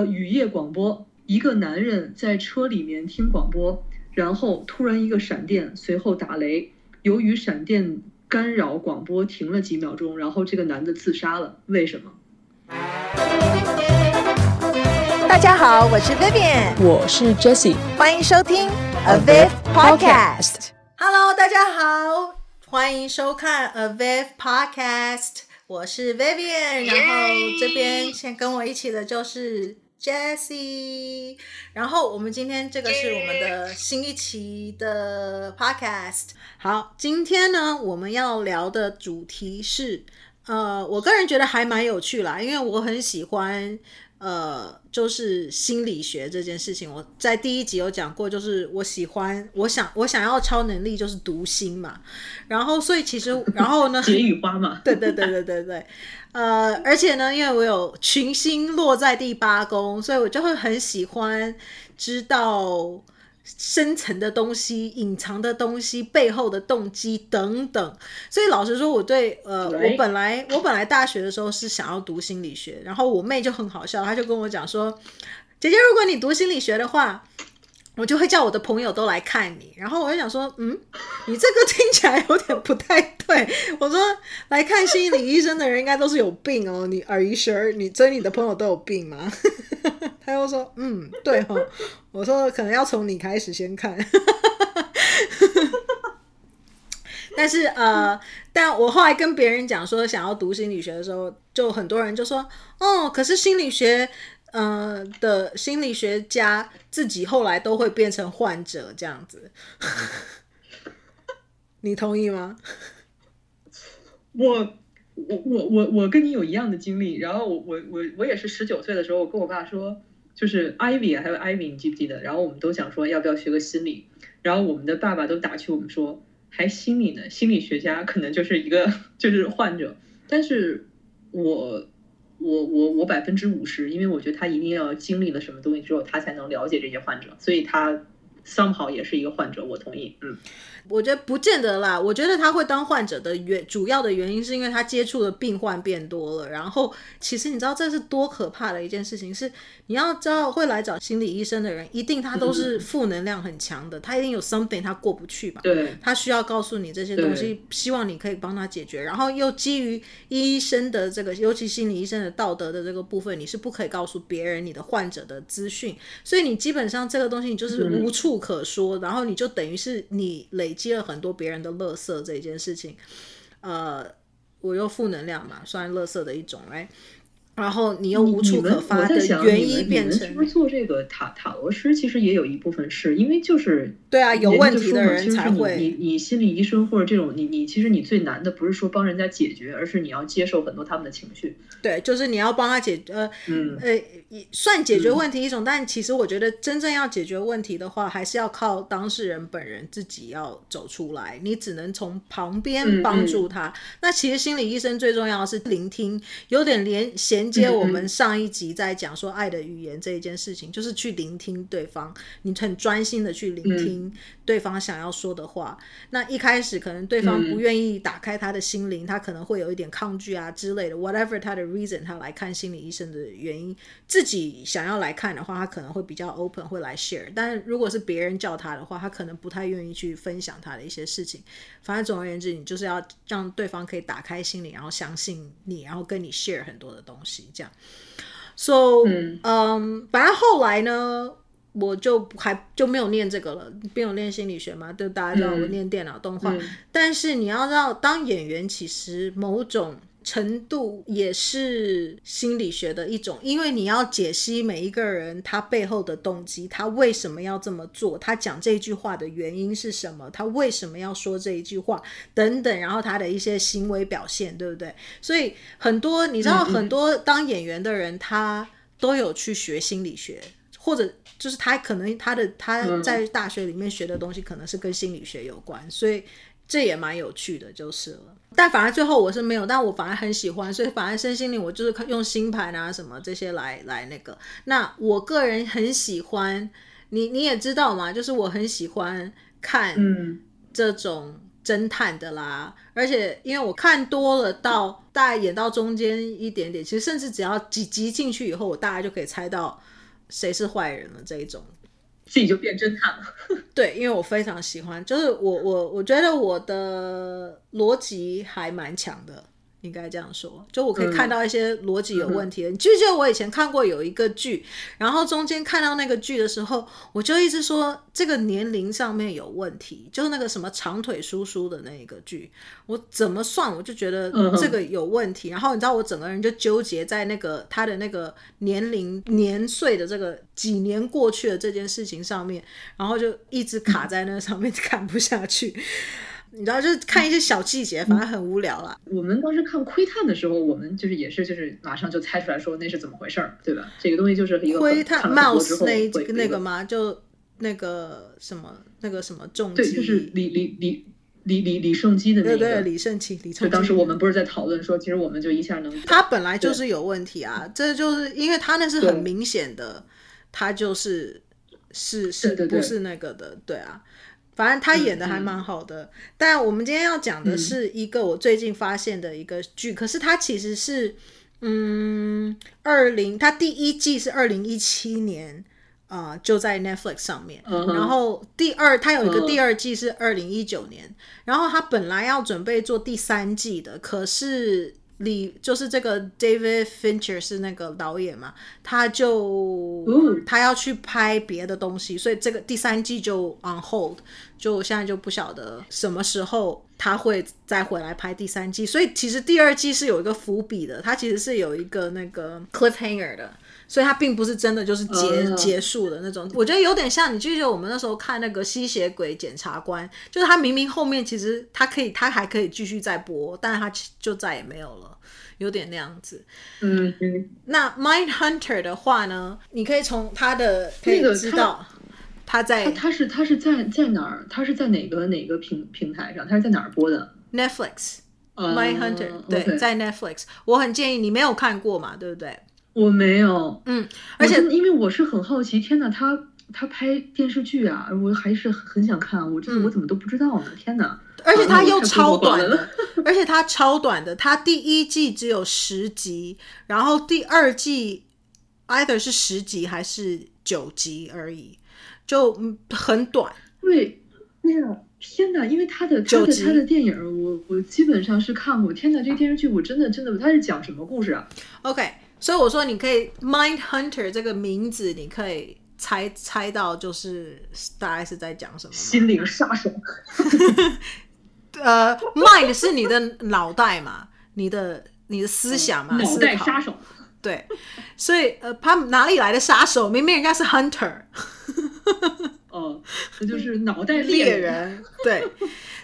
呃，雨夜广播，一个男人在车里面听广播，然后突然一个闪电，随后打雷，由于闪电干扰，广播停了几秒钟，然后这个男的自杀了，为什么？大家好，我是 Vivian，我是 Jessie，欢迎收听 Aviv Podcast。Hello，大家好，欢迎收看 Aviv Podcast。我是 Vivian，然后这边先跟我一起的就是 Jessie，然后我们今天这个是我们的新一期的 Podcast。好，今天呢我们要聊的主题是，呃，我个人觉得还蛮有趣啦，因为我很喜欢。呃，就是心理学这件事情，我在第一集有讲过，就是我喜欢，我想，我想要超能力就是读心嘛。然后，所以其实，然后呢，解语花嘛，对对对对对对。呃，而且呢，因为我有群星落在第八宫，所以我就会很喜欢知道。深层的东西、隐藏的东西、背后的动机等等，所以老实说，我对呃，我本来我本来大学的时候是想要读心理学，然后我妹就很好笑，她就跟我讲说：“姐姐，如果你读心理学的话。”我就会叫我的朋友都来看你，然后我就想说，嗯，你这个听起来有点不太对。我说来看心理医生的人应该都是有病哦，你 Are you sure？你所以你的朋友都有病吗？他又说，嗯，对哦。我说可能要从你开始先看。但是呃，但我后来跟别人讲说想要读心理学的时候，就很多人就说，哦，可是心理学。呃，的心理学家自己后来都会变成患者这样子，你同意吗？我我我我我跟你有一样的经历，然后我我我我也是十九岁的时候，我跟我爸说，就是 Ivy 还有 Ivy，你记不记得？然后我们都想说要不要学个心理，然后我们的爸爸都打趣我们说，还心理呢，心理学家可能就是一个 就是患者，但是我。我我我百分之五十，因为我觉得他一定要经历了什么东西之后，他才能了解这些患者，所以他 somehow 也是一个患者，我同意，嗯。我觉得不见得啦。我觉得他会当患者的原主要的原因，是因为他接触的病患变多了。然后，其实你知道这是多可怕的一件事情，是你要知道会来找心理医生的人，一定他都是负能量很强的，他一定有 something 他过不去吧？对，他需要告诉你这些东西，希望你可以帮他解决。然后又基于医生的这个，尤其心理医生的道德的这个部分，你是不可以告诉别人你的患者的资讯，所以你基本上这个东西你就是无处可说，然后你就等于是你累。积了很多别人的垃圾这件事情，呃，我又负能量嘛，算垃圾的一种，哎。然后你又无处可发的原因变成，是不是做这个塔塔罗师？其实也有一部分是因为就是对啊，有问题的人才会。你你心理医生或者这种，你你其实你最难的不是说帮人家解决，而是你要接受很多他们的情绪。对，就是你要帮他解决，呃，嗯，呃，算解决问题一种，嗯，但其实我觉得真正要解决问题的话，还是要靠当事人本人自己要走出来，你只能从旁边帮助他。嗯嗯，那其实心理医生最重要的是聆听，有点连衔。接我们上一集在讲说爱的语言这一件事情，嗯、就是去聆听对方，你很专心的去聆听对方想要说的话。嗯、那一开始可能对方不愿意打开他的心灵，嗯、他可能会有一点抗拒啊之类的，whatever 他的 reason，他来看心理医生的原因，自己想要来看的话，他可能会比较 open，会来 share。但如果是别人叫他的话，他可能不太愿意去分享他的一些事情。反正总而言之，你就是要让对方可以打开心灵，然后相信你，然后跟你 share 很多的东西。这样，so，嗯，嗯，反正后来呢，我就还就没有念这个了，没有念心理学嘛，就大家知道我念电脑动画，嗯，但是你要知道，当演员其实某种。程度也是心理学的一种，因为你要解析每一个人他背后的动机，他为什么要这么做，他讲这句话的原因是什么，他为什么要说这一句话等等，然后他的一些行为表现，对不对？所以很多你知道，很多当演员的人，他都有去学心理学，或者就是他可能他的他在大学里面学的东西可能是跟心理学有关，所以这也蛮有趣的，就是了。但反而最后我是没有，但我反而很喜欢，所以反而身心灵我就是用星盘啊什么这些来来那个。那我个人很喜欢，你你也知道嘛，就是我很喜欢看这种侦探的啦，而且因为我看多了，到大概演到中间一点点，其实甚至只要几集进去以后，我大概就可以猜到谁是坏人了这一种，自己就变侦探了。对，因为我非常喜欢，就是我我我觉得我的逻辑还蛮强的。应该这样说，就我可以看到一些逻辑有问题的。嗯、你记不记得我以前看过有一个剧，然后中间看到那个剧的时候，我就一直说这个年龄上面有问题，就是那个什么长腿叔叔的那个剧，我怎么算我就觉得这个有问题。嗯、然后你知道我整个人就纠结在那个他的那个年龄年岁的这个几年过去的这件事情上面，然后就一直卡在那上面 看不下去。你知道，就是看一些小细节，反正很无聊啦。我们当时看窥探的时候，我们就是也是就是马上就猜出来说那是怎么回事儿，对吧？这个东西就是一个窥探 mouse 那那个吗？就那个什么那个什么重机，对，就是李李李李李李胜基的那个。对对，李胜基，李胜基。就当时我们不是在讨论说，其实我们就一下能。他本来就是有问题啊，这就是因为他那是很明显的，他就是是是不是那个的，对啊。反正他演的还蛮好的，但我们今天要讲的是一个我最近发现的一个剧，嗯、可是它其实是，嗯，二零，它第一季是二零一七年啊、呃，就在 Netflix 上面，然后第二，它有一个第二季是二零一九年，嗯、然后他本来要准备做第三季的，可是。李就是这个 David Fincher 是那个导演嘛，他就、嗯、他要去拍别的东西，所以这个第三季就 on hold，就现在就不晓得什么时候他会再回来拍第三季。所以其实第二季是有一个伏笔的，它其实是有一个那个 cliffhanger 的。所以它并不是真的就是结、uh, 结束的那种，我觉得有点像你记得我们那时候看那个吸血鬼检察官，就是他明明后面其实他可以，他还可以继续再播，但是他就再也没有了，有点那样子。嗯嗯。那 Mindhunter 的话呢，你可以从他的可以知道他在他，他是他是在在哪儿？他是在哪个哪个平平台上？他是在哪儿播的？Netflix。Mindhunter 对，okay. 在 Netflix。我很建议你没有看过嘛，对不对？我没有，嗯，而且因为我是很好奇，天哪，他他拍电视剧啊，我还是很想看，我这个我怎么都不知道呢？嗯、天哪！而且他又超短的，而且他超短的，他第一季只有十集，然后第二季 either 是十集还是九集而已，就很短。对，哎呀，天哪！因为他的他的他的电影，我我基本上是看过。天哪，这个电视剧我真的真的，他是讲什么故事啊？OK。所以我说，你可以 Mindhunter 这个名字，你可以猜猜到，就是大概是在讲什么？心灵杀手。呃，Mind 是你的脑袋嘛，你的你的思想嘛，脑袋杀手。对，所以呃，他哪里来的杀手？明明人家是 Hunter。哦，那就是脑袋猎人。对。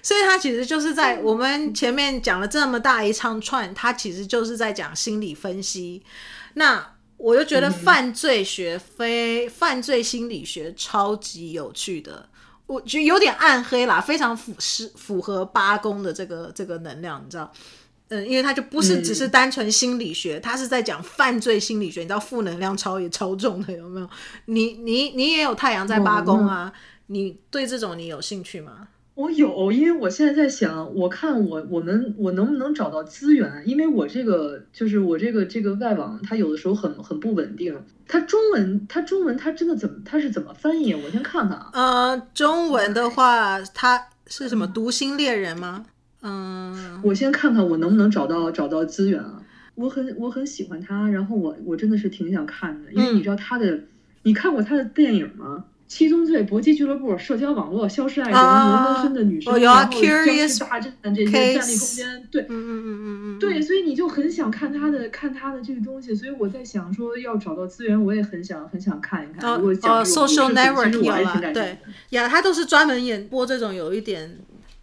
所以他其实就是在我们前面讲了这么大一长串，他其实就是在讲心理分析。那我就觉得犯罪学非犯罪心理学超级有趣的，我觉得有点暗黑啦，非常符是符合八宫的这个这个能量，你知道？嗯，因为他就不是只是单纯心理学，他是在讲犯罪心理学。你知道负能量超也超重的有没有？你你你也有太阳在八宫啊？你对这种你有兴趣吗？我有，因为我现在在想，我看我我们我能不能找到资源？因为我这个就是我这个这个外网，它有的时候很很不稳定。它中文，它中文，它真的怎么，它是怎么翻译？我先看看啊。呃，中文的话，它是什么？读心猎人吗？嗯，我先看看我能不能找到找到资源啊。我很我很喜欢他，然后我我真的是挺想看的，因为你知道他的，嗯、你看过他的电影吗？七宗罪、搏击俱乐部、社交网络、消失爱人、罗纹身的女生，有啊，Curious 大战这些战栗空间，对，嗯嗯嗯嗯嗯，对，所以你就很想看他的看他的这个东西，所以我在想说要找到资源，我也很想很想看一看。哦哦，Social Network 有了，对，呀，他都是专门演播这种有一点。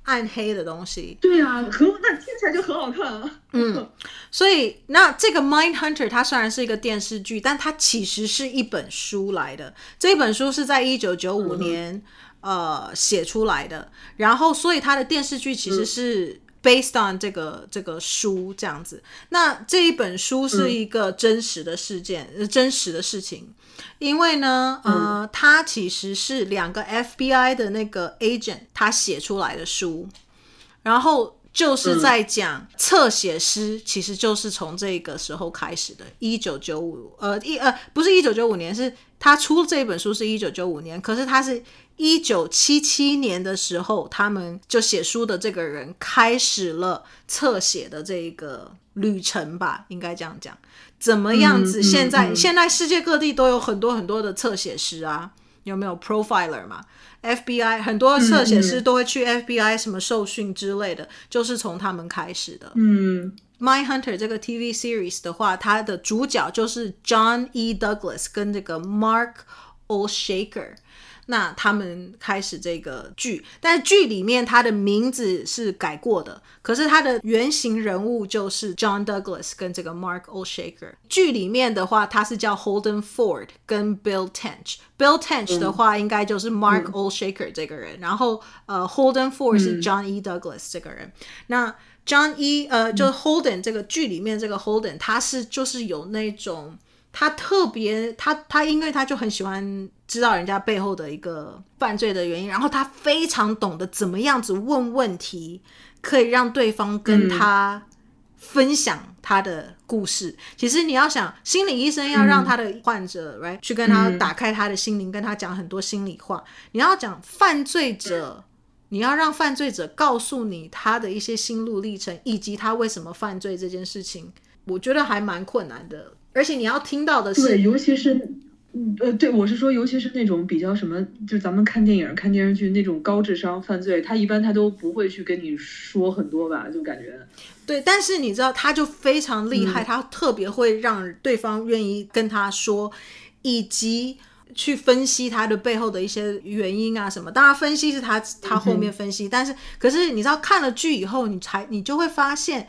暗黑的东西，对啊，可那听起来就很好看啊。嗯，所以那这个《Mindhunter》它虽然是一个电视剧，但它其实是一本书来的。这一本书是在一九九五年、嗯、呃写出来的，然后所以它的电视剧其实是 based on 这个这个书这样子。那这一本书是一个真实的事件，嗯、真实的事情。因为呢，呃，它其实是两个 FBI 的那个 agent，他写出来的书，然后就是在讲侧写师，其实就是从这个时候开始的。一九九五，呃，一呃，不是一九九五年，是他出这本书是一九九五年，可是他是一九七七年的时候，他们就写书的这个人开始了侧写的这个旅程吧，应该这样讲。怎么样子？现在、现在世界各地都有很多很多的侧写师啊，有没有 profiler 嘛？FBI 很多侧写师都会去 FBI 什么受训之类的，嗯、就是从他们开始的。嗯，Mindhunter 这个 TV series 的话，它的主角就是 John E. Douglas 跟这个 Mark Olshaker。那他们开始这个剧，但是剧里面他的名字是改过的，可是他的原型人物就是 John Douglas 跟这个 Mark Olshaker。剧里面的话，他是叫 Holden Ford 跟 Bill Tench。Bill Tench 的话，应该就是 Mark Olshaker 这个人，嗯、然后呃 Holden Ford 是 John E. Douglas 这个人。嗯、那 John E. 呃，就 Holden 这个剧里面这个 Holden，他是就是有那种。他特别，他他因为他就很喜欢知道人家背后的一个犯罪的原因，然后他非常懂得怎么样子问问题，可以让对方跟他分享他的故事。嗯、其实你要想，心理医生要让他的患者、嗯、，right，去跟他打开他的心灵，嗯、跟他讲很多心里话。你要讲犯罪者，你要让犯罪者告诉你他的一些心路历程，以及他为什么犯罪这件事情，我觉得还蛮困难的。而且你要听到的是，对，尤其是，呃，对，我是说，尤其是那种比较什么，就咱们看电影、看电视剧那种高智商犯罪，他一般他都不会去跟你说很多吧，就感觉。对，但是你知道，他就非常厉害，嗯、他特别会让对方愿意跟他说，以及去分析他的背后的一些原因啊什么。当然，分析是他他后面分析，嗯、但是可是你知道，看了剧以后，你才你就会发现，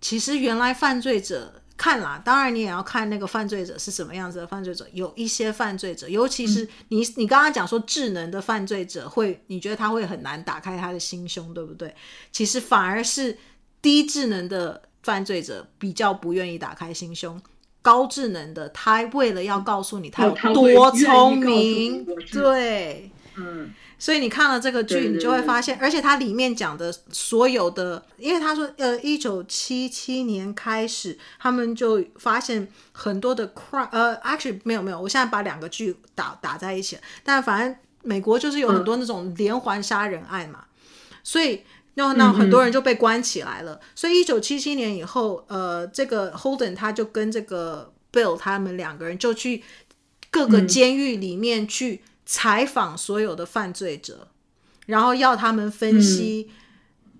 其实原来犯罪者。看啦，当然你也要看那个犯罪者是什么样子的犯罪者。有一些犯罪者，尤其是你，你刚刚讲说智能的犯罪者会，你觉得他会很难打开他的心胸，对不对？其实反而是低智能的犯罪者比较不愿意打开心胸，高智能的他为了要告诉你他有多聪明，对，嗯。所以你看了这个剧，你就会发现，而且它里面讲的所有的，因为他说，呃，一九七七年开始，他们就发现很多的 crime，呃，actually 没有没有，我现在把两个剧打打在一起，但反正美国就是有很多那种连环杀人案嘛，所以那那很多人就被关起来了。所以一九七七年以后，呃，这个 Holden 他就跟这个 Bill 他们两个人就去各个监狱里面去。采访所有的犯罪者，然后要他们分析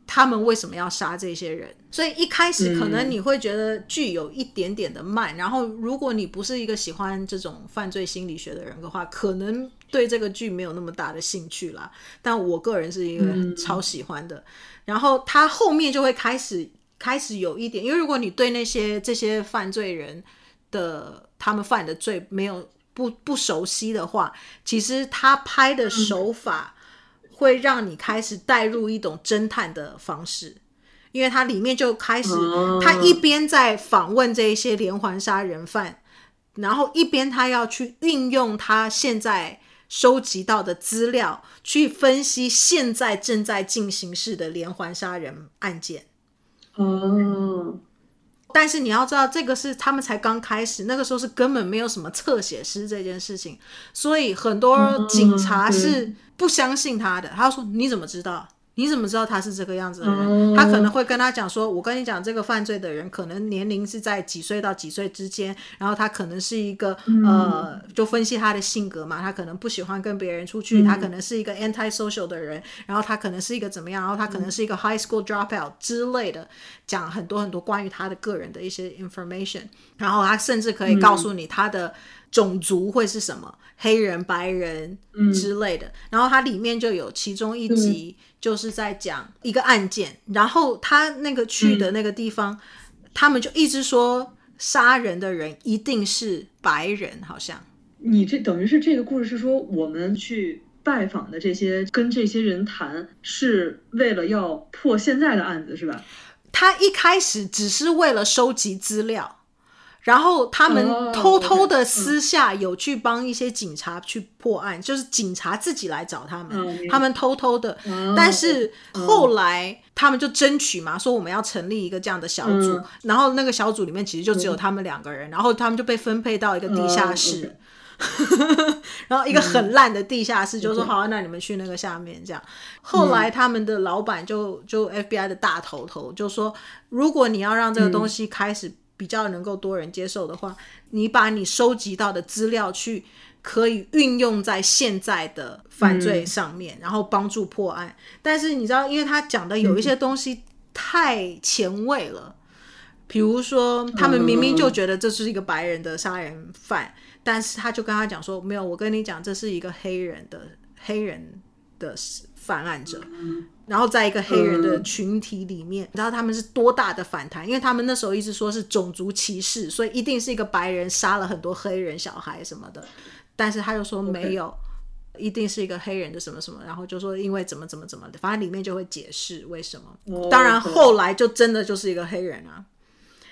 他们为什么要杀这些人。嗯、所以一开始可能你会觉得剧有一点点的慢，嗯、然后如果你不是一个喜欢这种犯罪心理学的人的话，可能对这个剧没有那么大的兴趣啦。但我个人是一个超喜欢的。嗯、然后他后面就会开始开始有一点，因为如果你对那些这些犯罪人的他们犯的罪没有。不不熟悉的话，其实他拍的手法会让你开始带入一种侦探的方式，因为它里面就开始，他一边在访问这一些连环杀人犯，然后一边他要去运用他现在收集到的资料去分析现在正在进行式的连环杀人案件。哦。但是你要知道，这个是他们才刚开始，那个时候是根本没有什么侧写师这件事情，所以很多警察是不相信他的。他说：“你怎么知道？”你怎么知道他是这个样子的人？他可能会跟他讲说：“我跟你讲，这个犯罪的人可能年龄是在几岁到几岁之间，然后他可能是一个呃，就分析他的性格嘛，他可能不喜欢跟别人出去，他可能是一个 anti-social 的人，然后他可能是一个怎么样，然后他可能是一个 high school dropout 之类的，讲很多很多关于他的个人的一些 information，然后他甚至可以告诉你他的种族会是什么，黑人、白人之类的，然后它里面就有其中一集。就是在讲一个案件，然后他那个去的那个地方，嗯、他们就一直说杀人的人一定是白人，好像。你这等于是这个故事是说，我们去拜访的这些，跟这些人谈，是为了要破现在的案子，是吧？他一开始只是为了收集资料，然后他们偷偷的私下有去帮一些警察去破案，就是警察自己来找他们，他们偷偷的。但是后来他们就争取嘛，说我们要成立一个这样的小组，然后那个小组里面其实就只有他们两个人，然后他们就被分配到一个地下室，然后一个很烂的地下室，就说好啊，那你们去那个下面这样。后来他们的老板就就 FBI 的大头头就说，如果你要让这个东西开始。比较能够多人接受的话，你把你收集到的资料去可以运用在现在的犯罪上面，嗯、然后帮助破案。但是你知道，因为他讲的有一些东西太前卫了，比如说他们明明就觉得这是一个白人的杀人犯，嗯、但是他就跟他讲说，没有，我跟你讲，这是一个黑人的黑人的犯案者。嗯然后在一个黑人的群体里面，你知道他们是多大的反弹？因为他们那时候一直说是种族歧视，所以一定是一个白人杀了很多黑人小孩什么的。但是他又说没有，Okay. 一定是一个黑人的什么什么。然后就说因为怎么怎么怎么的，反正里面就会解释为什么。Oh, 当然后来就真的就是一个黑人啊，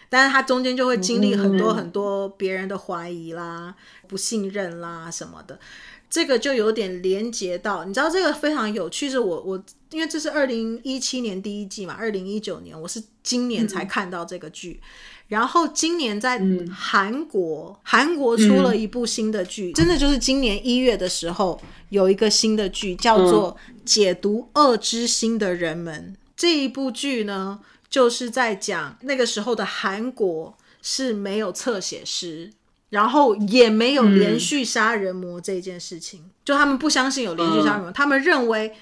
但是他中间就会经历很多很多别人的怀疑啦、不信任啦什么的。这个就有点连接到，你知道这个非常有趣，是我我因为这是二零一七年第一季嘛，二零一九年我是今年才看到这个剧，嗯、然后今年在韩国，嗯、韩国出了一部新的剧，嗯、真的就是今年一月的时候有一个新的剧叫做《解读恶之心的人们》，嗯、这一部剧呢就是在讲那个时候的韩国是没有侧写师。然后也没有连续杀人魔这件事情，嗯、就他们不相信有连续杀人魔，嗯、他们认为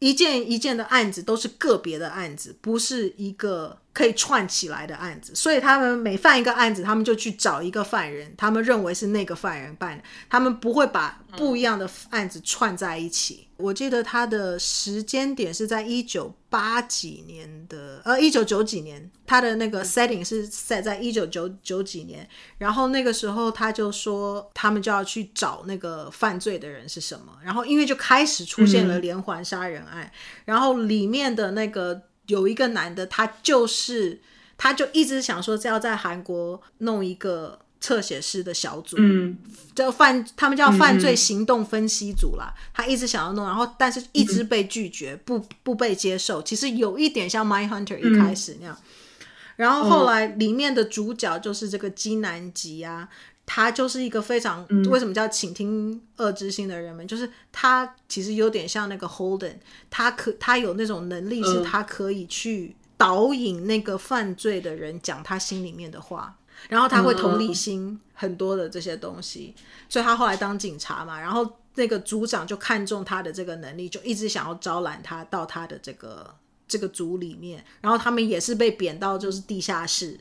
一件一件的案子都是个别的案子，不是一个。可以串起来的案子，所以他们每犯一个案子，他们就去找一个犯人，他们认为是那个犯人办的，他们不会把不一样的案子串在一起。嗯、我记得他的时间点是在一九八几年的，呃，一九九几年，他的那个 setting 是 set 在一九九九几年，然后那个时候他就说，他们就要去找那个犯罪的人是什么，然后因为就开始出现了连环杀人案，嗯、然后里面的那个。有一个男的，他就是，他就一直想说，要在韩国弄一个侧写师的小组，嗯，叫犯，他们叫犯罪行动分析组啦。嗯、他一直想要弄，然后但是一直被拒绝，嗯、不不被接受。其实有一点像《Mindhunter》一开始那样。嗯、然后后来里面的主角就是这个金南吉啊。他就是一个非常，为什么叫倾听恶之心的人们？嗯、就是他其实有点像那个 Holden，他可他有那种能力，是他可以去导引那个犯罪的人讲他心里面的话，然后他会同理心很多的这些东西，所以他后来当警察嘛，然后那个组长就看中他的这个能力，就一直想要招揽他到他的这个这个组里面，然后他们也是被贬到就是地下室。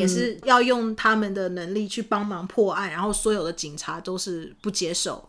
也是要用他们的能力去帮忙破案，然后所有的警察都是不接受，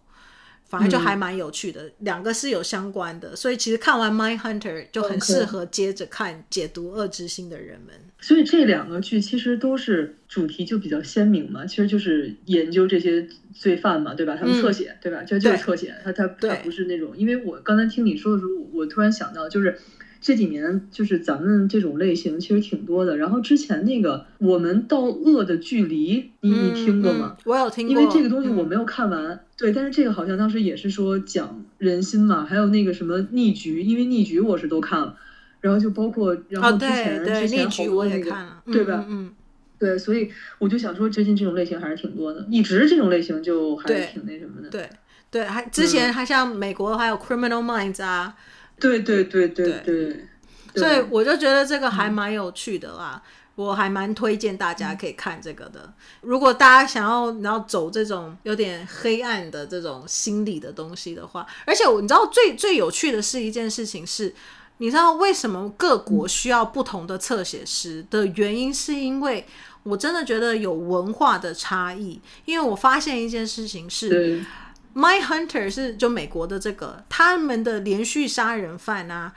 反而就还蛮有趣的。嗯、两个是有相关的，所以其实看完《Mindhunter》就很适合接着看《解读恶之心的人们》。所以这两个剧其实都是主题就比较鲜明嘛，其实就是研究这些罪犯嘛，对吧？他们侧写，嗯、对吧？就就是侧写，他他他不是那种。因为我刚才听你说的时候，我突然想到就是。这几年就是咱们这种类型其实挺多的，然后之前那个《我们到恶的距离》，你你听过吗？我有听过。因为这个东西我没有看完，嗯、对，但是这个好像当时也是说讲人心嘛，还有那个什么逆局，因为逆局我是都看了，然后就包括然后之前、哦、之前好多那个，嗯、对吧？嗯，对，所以我就想说，最近这种类型还是挺多的，一直这种类型就还是挺那什么的。对对，还之前还像美国还有《Criminal Minds》啊。对对对对对，所以我就觉得这个还蛮有趣的啦，嗯、我还蛮推荐大家可以看这个的。嗯、如果大家想要然后走这种有点黑暗的这种心理的东西的话，而且你知道最最有趣的是一件事情是，你知道为什么各国需要不同的侧写师的原因，是因为我真的觉得有文化的差异。因为我发现一件事情是。Mindhunter 是就美国的这个，他们的连续杀人犯啊，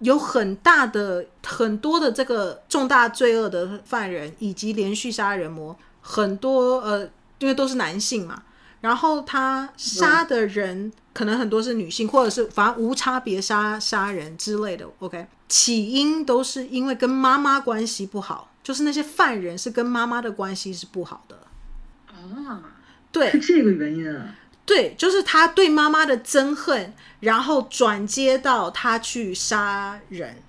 有很大的很多的这个重大罪恶的犯人，以及连续杀人魔，很多呃，因为都是男性嘛，然后他杀的人可能很多是女性，或者是反正无差别杀杀人之类的。OK，起因都是因为跟妈妈关系不好。就是那些犯人是跟妈妈的关系是不好的啊，对，是这个原因啊，对，就是他对妈妈的憎恨，然后转接到他去杀人。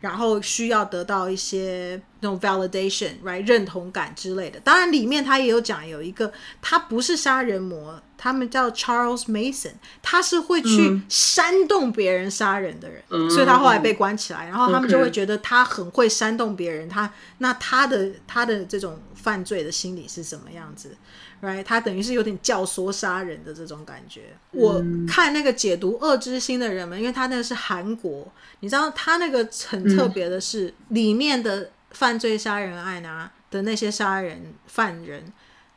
然后需要得到一些那种 validation，right 认同感之类的。当然，里面他也有讲有一个，他不是杀人魔，他们叫 Charles Mason，他是会去煽动别人杀人的人，嗯、所以他后来被关起来。然后他们就会觉得他很会煽动别人，他那他的他的这种犯罪的心理是什么样子？Right，他等于是有点教唆杀人的这种感觉。嗯、我看那个解读《恶之心》的人们，因为他那个是韩国，你知道他那个很特别的是，嗯、里面的犯罪杀人案啊的那些杀人犯人，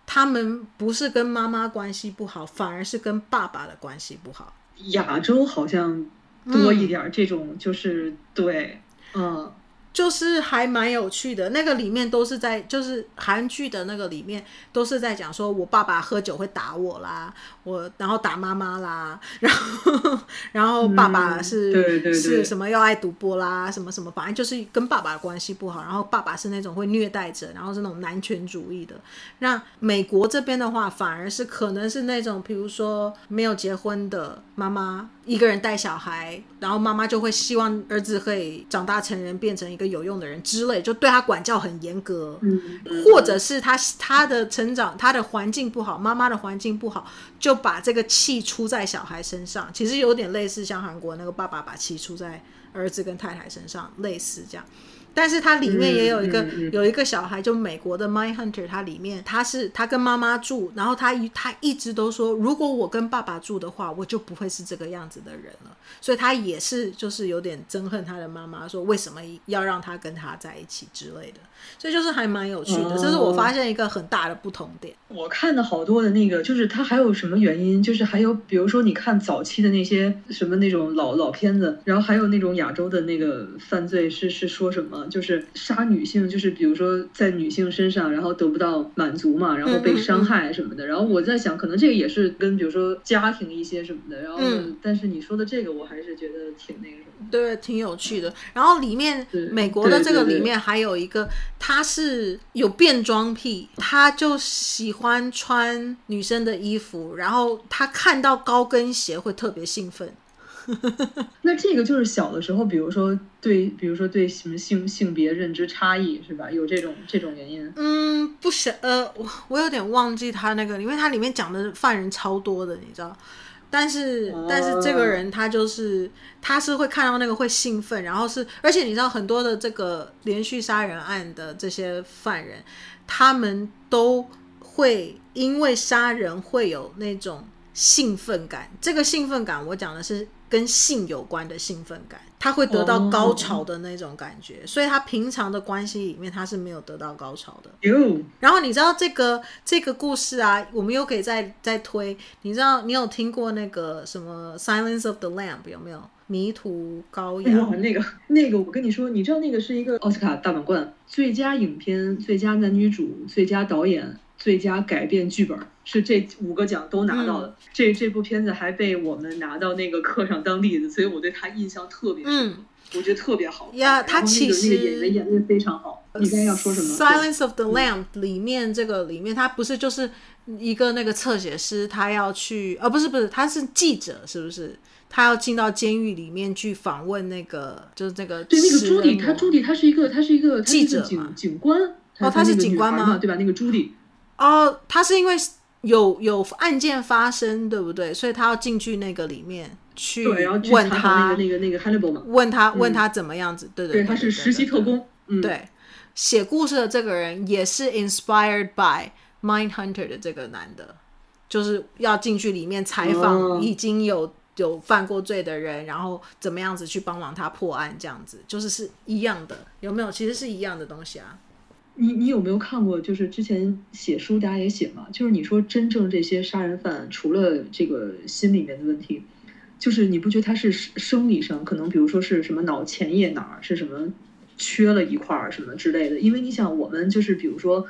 他们不是跟妈妈关系不好，反而是跟爸爸的关系不好。亚洲好像多一点这种，就是、嗯、对，嗯。就是还蛮有趣的，那个里面都是在，就是韩剧的那个里面都是在讲说，我爸爸喝酒会打我啦，我然后打妈妈啦，然后然后爸爸是、嗯、对对对是什么要爱赌博啦，什么什么，反正就是跟爸爸的关系不好，然后爸爸是那种会虐待者，然后是那种男权主义的。那美国这边的话，反而是可能是那种，比如说没有结婚的妈妈。一个人带小孩，然后妈妈就会希望儿子可以长大成人，变成一个有用的人之类，就对他管教很严格。嗯，或者是他他的成长，他的环境不好，妈妈的环境不好，就把这个气出在小孩身上。其实有点类似像韩国那个爸爸把气出在儿子跟太太身上，类似这样。但是它里面也有一个、嗯嗯嗯、有一个小孩，就美国的 Mindhunter，他里面他是他跟妈妈住，然后他一他一直都说，如果我跟爸爸住的话，我就不会是这个样子的人了。所以他也是就是有点憎恨他的妈妈，说为什么要让他跟他在一起之类的。所以就是还蛮有趣的，这是我发现一个很大的不同点。我看的好多的那个，就是他还有什么原因？就是还有比如说你看早期的那些什么那种老老片子，然后还有那种亚洲的那个犯罪是是说什么？就是杀女性，就是比如说在女性身上，然后得不到满足嘛，然后被伤害什么的。嗯嗯嗯，然后我在想，可能这个也是跟比如说家庭一些什么的。然后，嗯、但是你说的这个，我还是觉得挺那个什么，对，挺有趣的。然后里面美国的这个里面还有一个，他是有变装癖，他就喜欢穿女生的衣服，然后他看到高跟鞋会特别兴奋。那这个就是小的时候，比如说对，比如说对什么性性别认知差异是吧？有这种这种原因？嗯，不是，呃，我我有点忘记他那个，因为他里面讲的犯人超多的，你知道。但是但是这个人他就是他是会看到那个会兴奋，然后是而且你知道很多的这个连续杀人案的这些犯人，他们都会因为杀人会有那种兴奋感。这个兴奋感我讲的是。跟性有关的兴奋感，他会得到高潮的那种感觉，oh. 所以他平常的关系里面他是没有得到高潮的。You. 然后你知道这个这个故事啊，我们又可以再再推。你知道你有听过那个什么《Silence of the Lamb》有没有？迷途羔羊。哎，那个那个，我跟你说，你知道那个是一个奥斯卡大满贯，最佳影片、最佳男女主、最佳导演。最佳改编剧本是这五个奖都拿到了，嗯、这这部片子还被我们拿到那个课上当例子，所以我对他印象特别深，嗯、我觉得特别好。呀，他其实演员演的非常好。你刚才要说什么？《Silence of the Lamb》里面这个里面，他不是就是一个那个侧写师，他要去，呃、哦，不是不是，他是记者，是不是？他要进到监狱里面去访问那个，就是那个对那个朱迪，他朱迪他是一个他是一个记者警警官哦，他是警官吗？对吧？那个朱迪。哦，他是因为有有案件发生，对不对？所以他要进去那个里面去问他那个那个 Hannibal 嘛，问他问他怎么样子，对对，他是实习特工。对，写故事的这个人也是 inspired by Mindhunter 的这个男的，就是要进去里面采访已经有有犯过罪的人，然后怎么样子去帮忙他破案，这样子就是是一样的，有没有？其实是一样的东西啊。你你有没有看过？就是之前写书，大家也写嘛。就是你说真正这些杀人犯，除了这个心里面的问题，就是你不觉得他是生理上可能，比如说是什么脑前叶哪儿是什么缺了一块儿什么之类的？因为你想，我们就是比如说，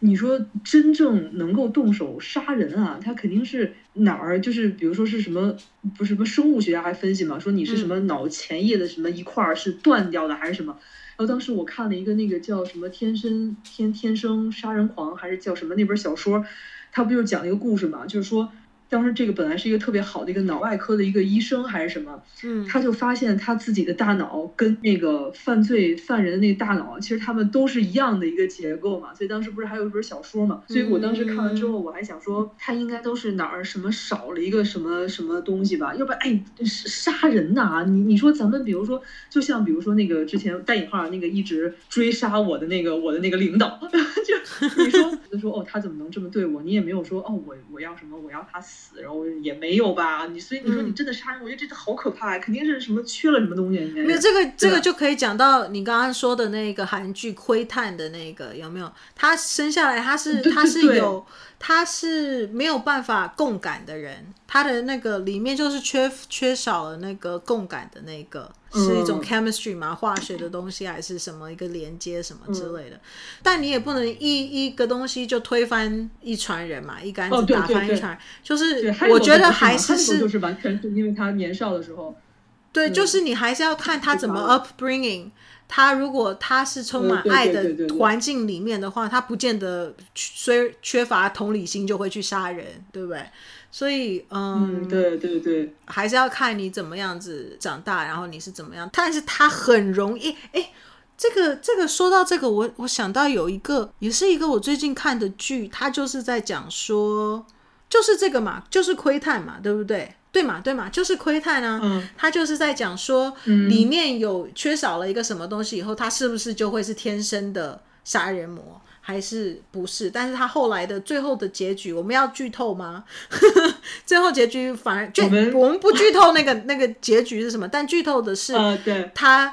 你说真正能够动手杀人啊，他肯定是哪儿就是比如说是什么，不是什么生物学家还分析嘛，说你是什么脑前叶的什么一块儿是断掉的还是什么？后当时我看了一个那个叫什么《天生天天生杀人狂》还是叫什么那本小说，它不就是讲一个故事嘛，就是说。当时这个本来是一个特别好的一个脑外科的一个医生还是什么，嗯，他就发现他自己的大脑跟那个犯罪犯人的那个大脑，其实他们都是一样的一个结构嘛。所以当时不是还有一本小说嘛？所以我当时看完之后，我还想说他应该都是哪儿什么少了一个什么什么东西吧？要不然哎，杀人呐、啊！你你说咱们比如说，就像比如说那个之前带引号那个一直追杀我的那个我的那个领导，就你说就说哦，他怎么能这么对我？你也没有说哦，我我要什么？我要他死。死，然后也没有吧？你所以你说你真的杀人，嗯、我觉得这个好可怕，肯定是什么缺了什么东西。应该没有这个，这个就可以讲到你刚刚说的那个韩剧《窥探》的那个有没有？他生下来他是他是有。他是没有办法共感的人，他的那个里面就是缺缺少了那个共感的那个，嗯、是一种 chemistry 嘛，化学的东西还是什么一个连接什么之类的。嗯、但你也不能一一个东西就推翻一船人嘛，一竿子打翻一船。哦、就是我觉得还是是就是完全是因为他年少的时候，对，嗯、就是你还是要看他怎么 upbringing。他如果他是充满爱的环境里面的话，他不见得虽缺乏同理心就会去杀人，对不对？所以，嗯，嗯，对对对，还是要看你怎么样子长大，然后你是怎么样。但是他很容易，哎，这个这个说到这个，我我想到有一个，也是一个我最近看的剧，他就是在讲说，就是这个嘛，就是窥探嘛，对不对？对嘛，对嘛，就是窥探啊，嗯、他就是在讲说，里面有缺少了一个什么东西以后，他是不是就会是天生的杀人魔，还是不是？但是他后来的最后的结局，我们要剧透吗？最后结局反而就我们，我们不剧透那个 那个结局是什么，但剧透的是，他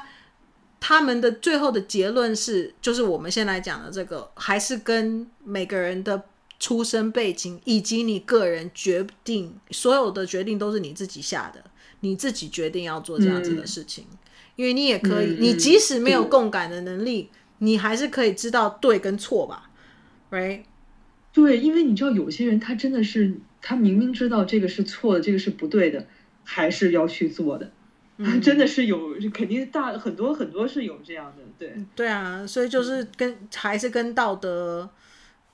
他们的最后的结论是，就是我们现在讲的这个，还是跟每个人的。出生背景以及你个人决定，所有的决定都是你自己下的，你自己决定要做这样子的事情，嗯、因为你也可以，嗯、你即使没有共感的能力，嗯、你还是可以知道对跟错吧，right？对，因为你知道有些人他真的是他明明知道这个是错的，这个是不对的，还是要去做的，嗯、真的是有，肯定大很多很多是有这样的，对，对啊，所以就是跟、嗯、还是跟道德。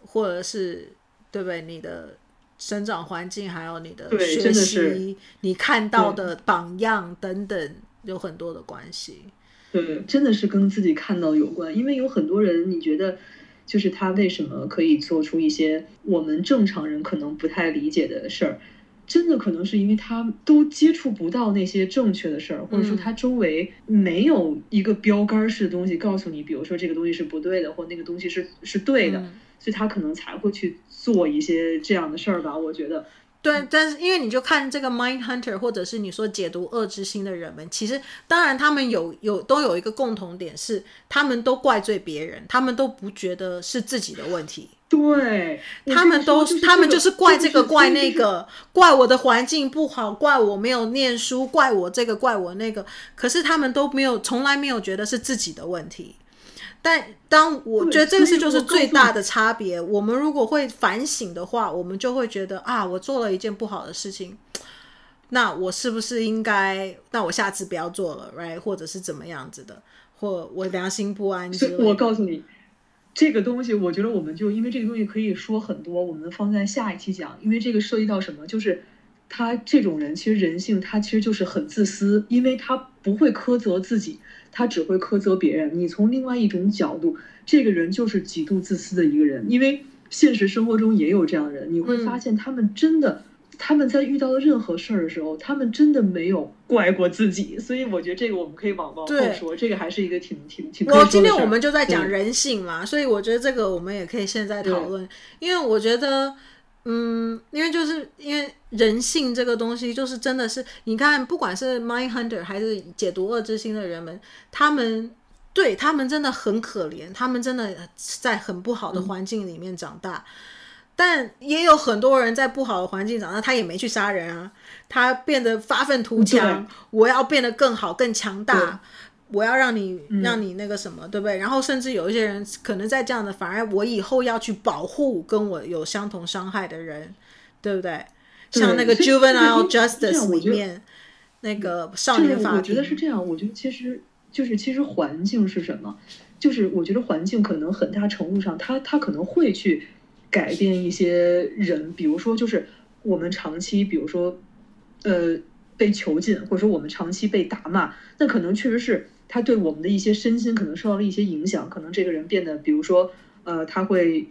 或者是对不对？你的生长环境，还有你的学习，你看到的榜样等等，有很多的关系。对，真的是跟自己看到有关。因为有很多人，你觉得就是他为什么可以做出一些我们正常人可能不太理解的事儿？真的可能是因为他都接触不到那些正确的事儿，或者说他周围没有一个标杆式的东西告诉你，比如说这个东西是不对的，或那个东西是是对的。嗯所以他可能才会去做一些这样的事儿吧，我觉得。对，但是因为你就看这个 Mind Hunter，或者是你说解读恶之心的人们，其实当然他们有有都有一个共同点是，他们都怪罪别人，他们都不觉得是自己的问题。对，他们都他们就是怪这个怪那个，怪我的环境不好，怪我没有念书，怪我这个怪我那个，可是他们都没有从来没有觉得是自己的问题。但当我觉得这个事就是最大的差别。我们如果会反省的话，我们就会觉得啊，我做了一件不好的事情，那我是不是应该？那我下次不要做了，right？或者是怎么样子的？或我良心不安。所以我告诉你，这个东西，我觉得我们就因为这个东西可以说很多，我们放在下一期讲，因为这个涉及到什么？就是他这种人，其实人性他其实就是很自私，因为他不会苛责自己。他只会苛责别人。你从另外一种角度，这个人就是极度自私的一个人。因为现实生活中也有这样的人，你会发现他们真的，嗯、他们在遇到了任何事儿的时候，他们真的没有怪过自己。所以我觉得这个我们可以往往后说，这个还是一个挺挺挺。我今天我们就在讲人性嘛，所以我觉得这个我们也可以现在讨论，因为我觉得。嗯，因为就是人性这个东西，就是真的是你看，不管是 Mind Hunter 还是解读恶之心的人们，他们对他们真的很可怜，他们真的在很不好的环境里面长大，嗯、但也有很多人在不好的环境长大，他也没去杀人啊，他变得发愤图强，我要变得更好、更强大。我要让你让你那个什么，嗯、对不对？然后甚至有一些人可能在这样的，反而我以后要去保护跟我有相同伤害的人，对不对？对像那个 Juvenile Justice 里面那个少年法庭，我觉得是这样。我觉得其实就是其实环境是什么？就是我觉得环境可能很大程度上，它它可能会去改变一些人，比如说就是我们长期，比如说，呃，被囚禁，或者说我们长期被打骂，那可能确实是他对我们的一些身心可能受到了一些影响，可能这个人变得，比如说，呃，他会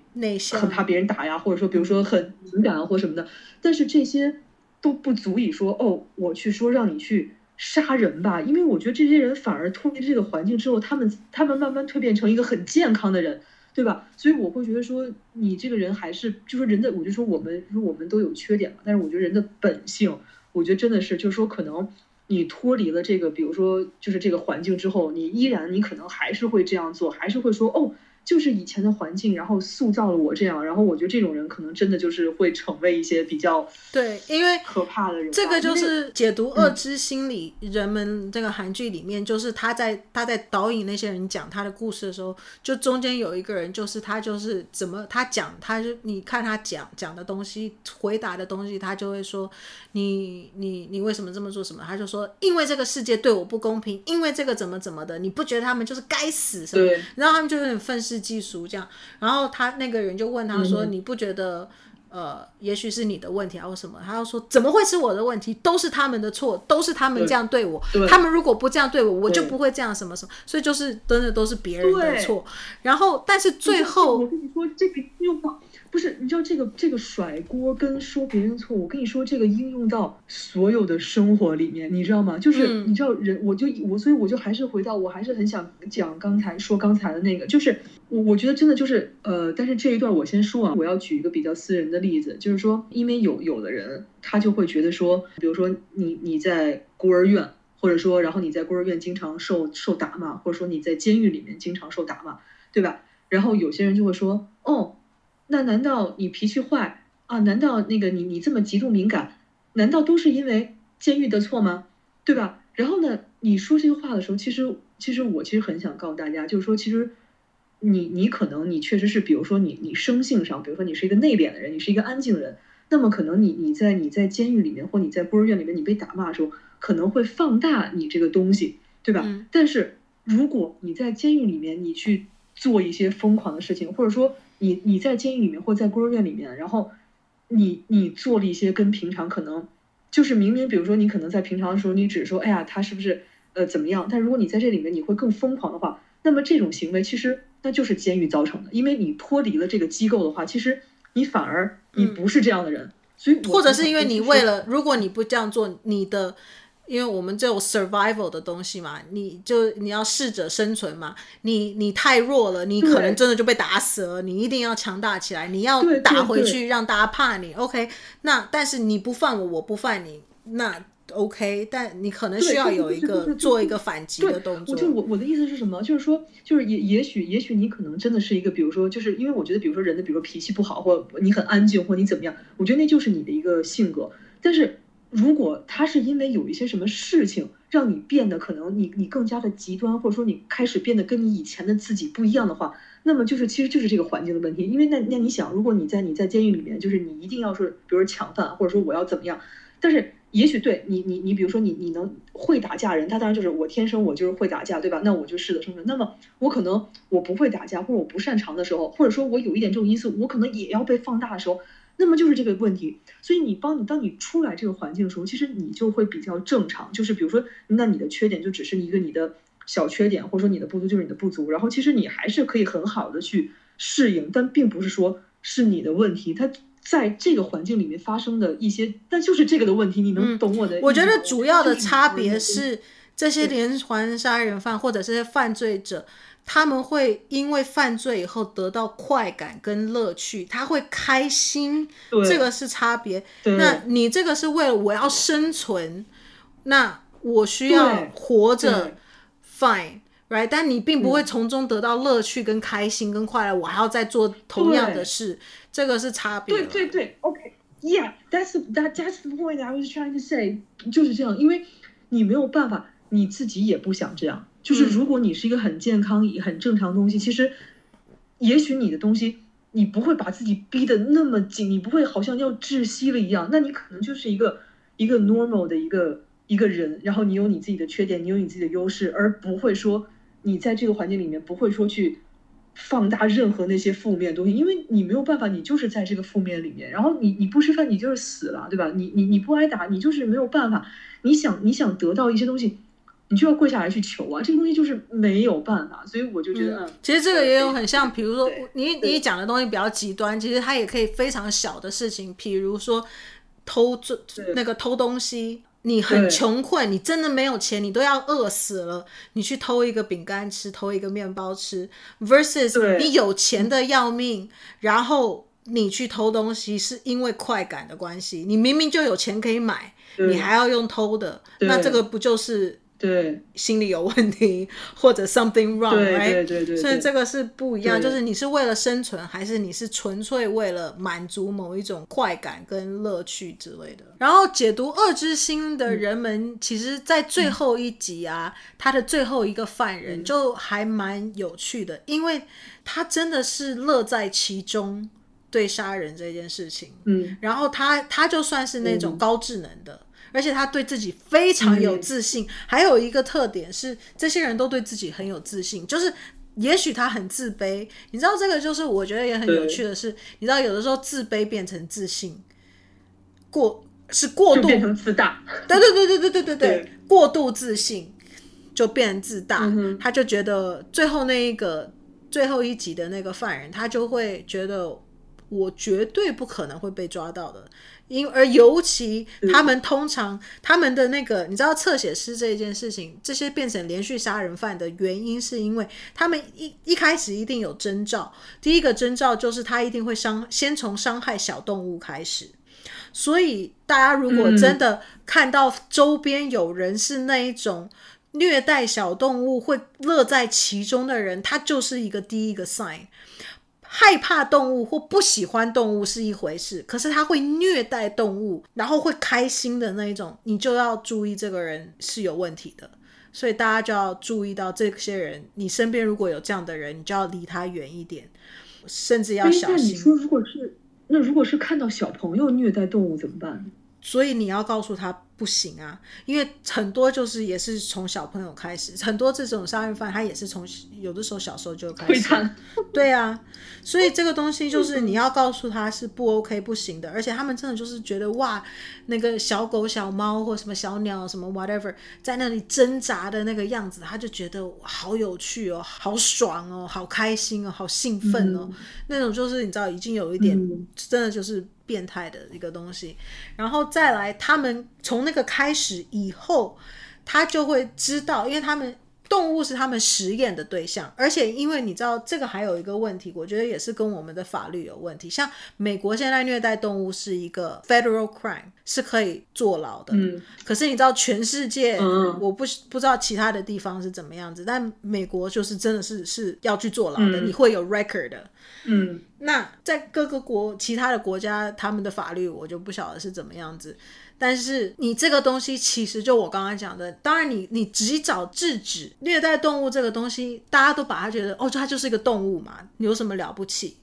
很怕别人打呀，或者说，比如说很敏感啊，或什么的。但是这些都不足以说，哦，我去说让你去。杀人吧，因为我觉得这些人反而脱离这个环境之后，他们他们慢慢蜕变成一个很健康的人，对吧？所以我会觉得说，你这个人还是就说人的，我就说我们说我们都有缺点嘛，但是我觉得人的本性，我觉得真的是就是说，可能你脱离了这个，比如说就是这个环境之后，你依然你可能还是会这样做，还是会说哦。就是以前的环境，然后塑造了我这样，然后我觉得这种人可能真的就是会成为一些比较对，因为可怕的人。这个就是解读恶之心理，人们这个韩剧里面，就是他在他在导引那些人讲他的故事的时候，就中间有一个人，就是他就是怎么他讲，他就你看他讲讲的东西，回答的东西，他就会说你你你为什么这么做什么？他就说因为这个世界对我不公平，因为这个怎么怎么的，你不觉得他们就是该死什么？对，然后他们就有点愤世。技术这样，然后他那个人就问他说：“你不觉得，呃，也许是你的问题啊，或什么？”他就说：“怎么会是我的问题？都是他们的错，都是他们这样对我。对他们如果不这样对我，我就不会这样什么什么。所以就是真的都是别人的错。然后，但是最后，我跟你说，这个又不。”不是，你知道这个这个甩锅跟说别人错，我跟你说这个应用到所有的生活里面，你知道吗？就是你知道人，我就我所以我就还是回到，我还是很想讲刚才说刚才的那个，就是我我觉得真的就是呃，但是这一段我先说啊，我要举一个比较私人的例子，就是说，因为有有的人他就会觉得说，比如说你你在孤儿院，或者说然后你在孤儿院经常受受打骂，或者说你在监狱里面经常受打骂，对吧？然后有些人就会说，哦。那难道你脾气坏啊？难道那个你你这么极度敏感，难道都是因为监狱的错吗？对吧？然后呢，你说这个话的时候，其实其实我其实很想告诉大家，就是说，其实你你可能你确实是，比如说你你生性上，比如说你是一个内敛的人，你是一个安静的人，那么可能你你在你在监狱里面或你在孤儿院里面，你被打骂的时候，可能会放大你这个东西，对吧？嗯。但是如果你在监狱里面，你去做一些疯狂的事情，或者说。你你在监狱里面或在孤儿院里面，然后你你做了一些跟平常可能就是明明，比如说你可能在平常的时候，你只说哎呀他是不是呃怎么样？但如果你在这里面你会更疯狂的话，那么这种行为其实那就是监狱造成的，因为你脱离了这个机构的话，其实你反而你不是这样的人，嗯、所以或者是因为你为了如果你不这样做，你的。因为我们这种 survival 的东西嘛，你就你要适者生存嘛，你你太弱了，你可能真的就被打死了。你一定要强大起来，你要打回去，让大家怕你。OK，那但是你不犯我，我不犯你，那 OK，但你可能需要有一个做一个反击的动作。我就我我的意思是什么？就是说，就是也也许也许你可能真的是一个，比如说，就是因为我觉得，比如说人的，比如说脾气不好，或你很安静，或你怎么样，我觉得那就是你的一个性格，但是。如果他是因为有一些什么事情让你变得可能你你更加的极端，或者说你开始变得跟你以前的自己不一样的话，那么就是其实就是这个环境的问题。因为那那你想，如果你在你在监狱里面，就是你一定要是比如说抢饭，或者说我要怎么样，但是也许对你你你比如说你你能会打架人，他当然就是我天生我就是会打架，对吧？那我就适者生存。那么我可能我不会打架，或者我不擅长的时候，或者说我有一点这种因素，我可能也要被放大的时候。那么就是这个问题，所以你帮你当你出来这个环境的时候，其实你就会比较正常。就是比如说，那你的缺点就只是一个你的小缺点，或者说你的不足就是你的不足，然后其实你还是可以很好的去适应，但并不是说是你的问题。它在这个环境里面发生的一些，但就是这个的问题，你能懂我的？我觉得主要的差别是这些连环杀人犯或者这些犯罪者。他们会因为犯罪以后得到快感跟乐趣，他会开心，这个是差别。那你这个是为了我要生存，那我需要活着，fine，right？但你并不会从中得到乐趣跟开心跟快乐，我还要再做同样的事，这个是差别。对对对，OK，Yeah，that's that that's the point I was trying to say，就是这样，因为你没有办法，你自己也不想这样。就是如果你是一个很健康、很正常的东西，其实，也许你的东西，你不会把自己逼得那么紧，你不会好像要窒息了一样，那你可能就是一个一个 normal 的一个。一个人，然后你有你自己的缺点，你有你自己的优势，而不会说你在这个环境里面不会说去放大任何那些负面的东西，因为你没有办法，你就是在这个负面里面，然后你你不吃饭，你就是死了，对吧？你你你不挨打，你就是没有办法。你想你想得到一些东西，你就要跪下来去求啊，这个东西就是没有办法。所以我就觉得，嗯，其实这个也有很像，比如说你你讲的东西比较极端，其实它也可以非常小的事情，比如说偷这那个偷东西。你很穷困，你真的没有钱，你都要饿死了，你去偷一个饼干吃，偷一个面包吃，versus 你有钱的要命，然后你去偷东西是因为快感的关系，你明明就有钱可以买，你还要用偷的，那这个不就是？对，心理有问题 或者 something wrong，对对对对，所以这个是不一样，就是你是为了生存，还是你是纯粹为了满足某一种快感跟乐趣之类的。然后解读《恶之心》的人们，其实，在最后一集啊，他的最后一个犯人就还蛮有趣的，因为他真的是乐在其中，对杀人这件事情。嗯，然后他他就算是那种高智能的。而且他对自己非常有自信，嗯、还有一个特点是，这些人都对自己很有自信。就是也许他很自卑，你知道这个就是我觉得也很有趣的是，你知道有的时候自卑变成自信，过是过度变成自大。对对对对对对对对，过度自信就变成自大，嗯。他就觉得最后那一个最后一集的那个犯人，他就会觉得我绝对不可能会被抓到的。因而尤其他们通常他们的那个，你知道侧写师这一件事情，这些变成连续杀人犯的原因，是因为他们一一开始一定有征兆。第一个征兆就是他一定会伤，先从伤害小动物开始。所以大家如果真的看到周边有人是那一种虐待小动物会乐在其中的人，他就是一个第一个 sign。害怕动物或不喜欢动物是一回事，可是他会虐待动物，然后会开心的那一种，你就要注意这个人是有问题的。所以大家就要注意到这些人，你身边如果有这样的人，你就要离他远一点，甚至要小心。你说如果是那如果是看到小朋友虐待动物怎么办？所以你要告诉他。不行啊，因为很多就是也是从小朋友开始，很多这种杀人犯他也是从有的时候小时候就开始，对啊，所以这个东西就是你要告诉他是不 OK 不行的，而且他们真的就是觉得哇，那个小狗小猫或什么小鸟什么 whatever 在那里挣扎的那个样子，他就觉得好有趣哦，好爽哦，好开心哦，好兴奋哦，嗯、那种就是你知道已经有一点、嗯、真的就是。变态的一个东西，然后再来，他们从那个开始以后，他就会知道，因为他们。动物是他们实验的对象，而且因为你知道这个还有一个问题，我觉得也是跟我们的法律有问题。像美国现在虐待动物是一个 federal crime，是可以坐牢的。嗯，可是你知道全世界，嗯，我不不知道其他的地方是怎么样子，但美国就是真的是是要去坐牢的，嗯，你会有 record 的。嗯，那在各个国其他的国家，他们的法律我就不晓得是怎么样子。但是你这个东西其实就我刚刚讲的，当然你你及早制止虐待动物这个东西，大家都把它觉得哦，它就是一个动物嘛，有什么了不起？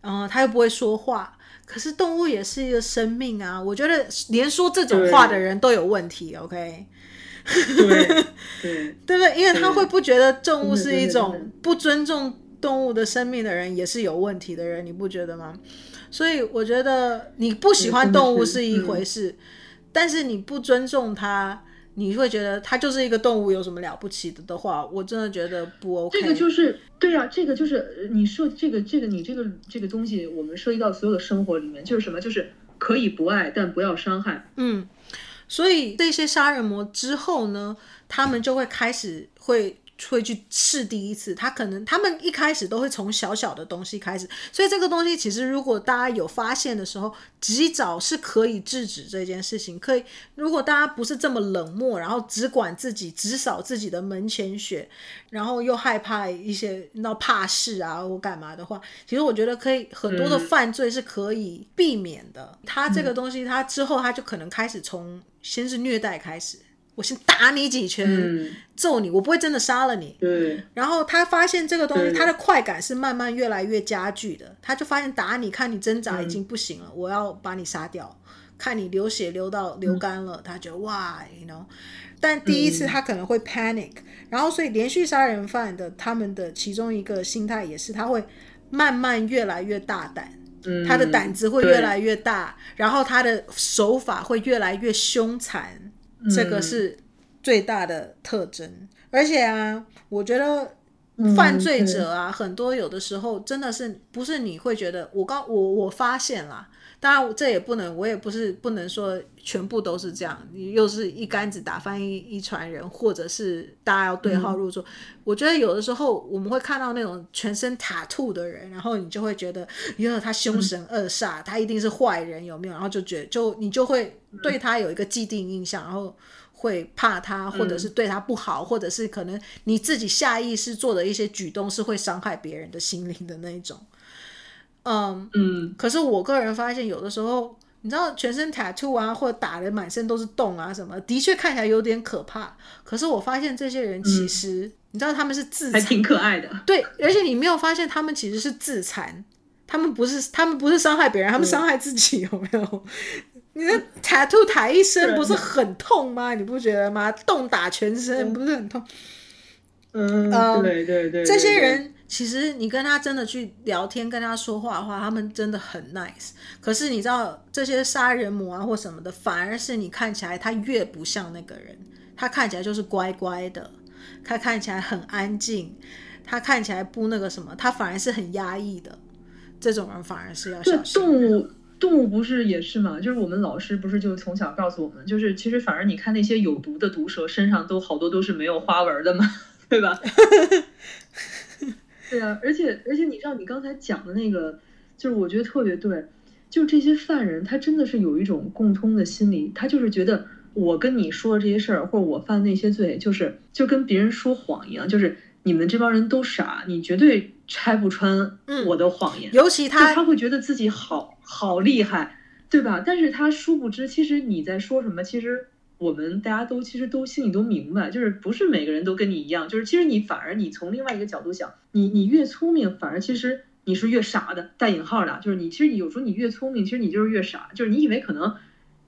然后它又不会说话，可是动物也是一个生命啊！我觉得连说这种话的人都有问题，OK？对对，对不对？因为他会不觉得动物是一种不尊重动物的生命的人，也是有问题的人，你不觉得吗？所以我觉得你不喜欢动物是一回事。但是你不尊重它，你会觉得它就是一个动物，有什么了不起的的话，我真的觉得不 OK。这个就是对啊，这个就是你说这个这个你这个这个东西，我们涉及到所有的生活里面，就是什么？就是可以不爱，但不要伤害。嗯，所以这些杀人魔之后呢，他们就会开始会。会去试第一次，他可能他们一开始都会从小小的东西开始，所以这个东西其实如果大家有发现的时候，及早是可以制止这件事情。可以，如果大家不是这么冷漠，然后只管自己，只扫自己的门前雪，然后又害怕一些那怕事啊或干嘛的话，其实我觉得可以很多的犯罪是可以避免的。嗯、他这个东西，他之后他就可能开始从先是虐待开始。我先打你几拳，嗯，揍你，我不会真的杀了你。对。然后他发现这个东西，他的快感是慢慢越来越加剧的。他就发现打你看你挣扎已经不行了，嗯，我要把你杀掉。看你流血流到流干了，他觉得哇，you know。但第一次他可能会 panic，然后所以连续杀人犯的他们的其中一个心态也是他会慢慢越来越大胆，他的胆子会越来越大，然后他的手法会越来越凶残，这个是最大的特征。而且啊，我觉得。犯罪者啊，很多有的时候真的是不是你会觉得我刚我我发现啦，当然这也不能，我也不是不能说全部都是这样，你又是一竿子打翻一一船人，或者是大家要对号入座。嗯、我觉得有的时候我们会看到那种全身 tattoo 的人，然后你就会觉得，因为他凶神恶煞，他一定是坏人，有没有？然后就觉得就你就会对他有一个既定印象，然后。会怕他，或者是对他不好，嗯、或者是可能你自己下意识做的一些举动是会伤害别人的心灵的那一种。嗯嗯。可是我个人发现，有的时候你知道，全身 tattoo 啊，或者打的满身都是洞啊什么，的确看起来有点可怕。可是我发现这些人其实，嗯、你知道他们是自残，还挺可爱的。对，而且你没有发现他们其实是自残，他们不是他们不是伤害别人，他们伤害自己，有没有？你的 tattoo 打一身不是很痛吗？你不觉得吗？动打全身不是很痛？嗯，嗯对，对，对对对。这些人其实你跟他真的去聊天、跟他说话的话，他们真的很 nice。可是你知道这些杀人魔啊或什么的，反而是你看起来他越不像那个人，他看起来就是乖乖的，他看起来很安静，他看起来不那个什么，他反而是很压抑的。这种人反而是要小心。动物动物不是也是吗？就是我们老师不是就从小告诉我们，就是其实反而你看那些有毒的毒蛇身上都好多都是没有花纹的嘛，对吧？对啊，而且而且你知道你刚才讲的那个，就是我觉得特别对，就这些犯人他真的是有一种共通的心理，他就是觉得我跟你说的这些事儿，或者我犯的那些罪，就是就跟别人说谎一样，就是你们这帮人都傻，你绝对。拆不穿我的谎言，嗯、尤其他他会觉得自己好好厉害，对吧？但是他殊不知，其实你在说什么，其实我们大家都其实都心里都明白，就是不是每个人都跟你一样，就是其实你反而你从另外一个角度想，你你越聪明，反而其实你是越傻的，带引号的，就是你其实你有时候你越聪明，其实你就是越傻，就是你以为可能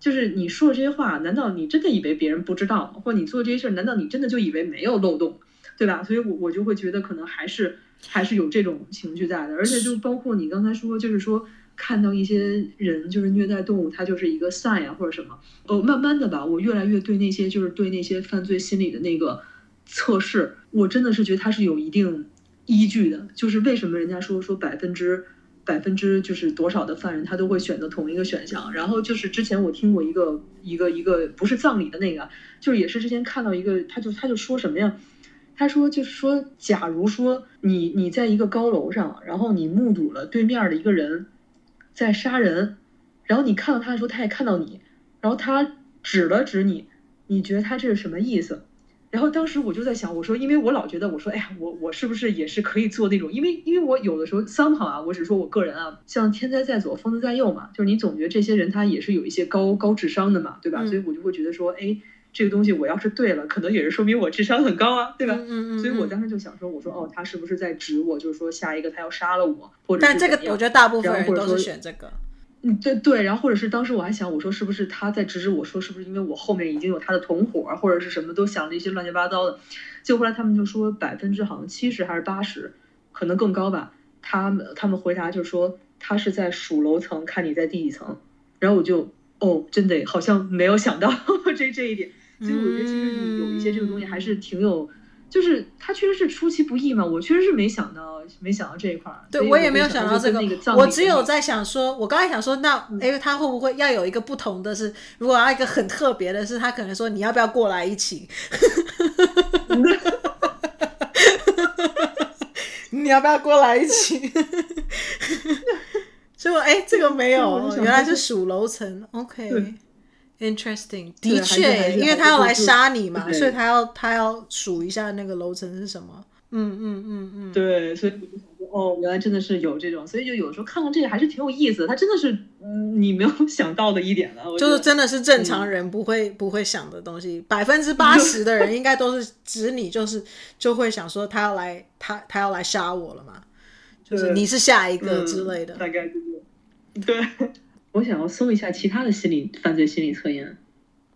就是你说的这些话，难道你真的以为别人不知道吗？或者你做这些事儿，难道你真的就以为没有漏洞，对吧？所以我我就会觉得可能还是。还是有这种情绪在的，而且就包括你刚才说，就是说看到一些人就是虐待动物，他就是一个 sign 啊或者什么。哦，慢慢的吧，我越来越对那些就是对那些犯罪心理的那个测试，我真的是觉得它是有一定依据的。就是为什么人家说说百分之百分之就是多少的犯人他都会选择同一个选项？然后就是之前我听过一个一个一个不是葬礼的那个，就是也是之前看到一个，他就他就说什么呀？他说：“就是说，假如说你你在一个高楼上，然后你目睹了对面的一个人在杀人，然后你看到他的时候，他也看到你，然后他指了指你，你觉得他这是什么意思？然后当时我就在想，我说，因为我老觉得，我说，哎呀，我我是不是也是可以做那种？因为因为我有的时候 somehow 啊，我只说我个人啊，像天灾在左，疯子在右嘛，就是你总觉得这些人他也是有一些高高智商的嘛，对吧？嗯、所以我就会觉得说，哎。”这个东西我要是对了，可能也是说明我智商很高啊，对吧？嗯嗯嗯。所以我当时就想说，我说哦，他是不是在指我？就是说下一个他要杀了我，或者但这个我觉得大部分人都是选这个。嗯，对对。然后或者是当时我还想，我说是不是他在指指我说，是不是因为我后面已经有他的同伙，或者是什么都想了一些乱七八糟的。结果后来他们就说百分之好像七十还是八十，可能更高吧。他们他们回答就是说他是在数楼层，看你在第几层。然后我就哦，真的好像没有想到 这这一点。所以我觉得其实你有一些这个东西还是挺有，就是它确实是出其不意嘛。我确实是没想到，没想到这一块儿。对，我也没有想到这个。我只有在想说，我刚才想说，那哎，他会不会要有一个不同的是？如果要一个很特别的是，他可能说你要不要过来一起？你要不要过来一起？结果哎，这个没有，原来是数楼层。OK。Interesting，的确，因为他要来杀你嘛，所以他要他要数一下那个楼层是什么。嗯嗯嗯嗯，对，所以我就想说，哦，原来真的是有这种，所以就有时候看看这个还是挺有意思的。他真的是，嗯，你没有 想到的一点了，就是真的是正常人不会不会想的东西。百分之八十的人应该都是 指你，就是就会想说他要来他他要来杀我了嘛，就是你是下一个之类的，大概就是对。我想要搜一下其他的心理犯罪心理测验。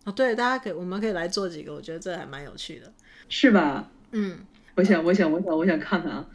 啊，对，大家可以，我们可以来做几个，我觉得这还蛮有趣的，是吧？嗯，我想，我想，我想，我想看看啊，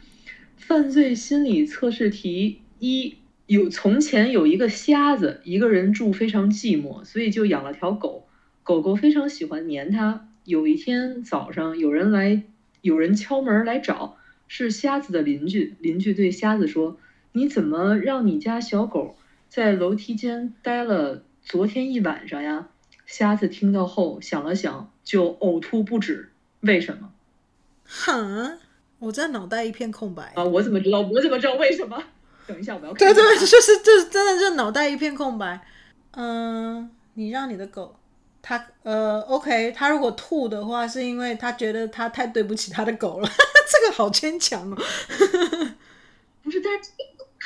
犯罪心理测试题一。有从前有一个瞎子，一个人住非常寂寞，所以就养了条狗。狗狗非常喜欢粘他。有一天早上，有人来，有人敲门来找，是瞎子的邻居。邻居对瞎子说：“你怎么让你家小狗在楼梯间待了昨天一晚上呀？”瞎子听到后想了想，就呕吐不止。为什么？哈，我这脑袋一片空白啊！我怎么知道？我怎么知道为什么？等一下，我要看。对对，就是就是真的，就脑袋一片空白。嗯，你让你的狗，它呃，OK，它如果吐的话，是因为它觉得它太对不起它的狗了。这个好牵强哦。不是，但是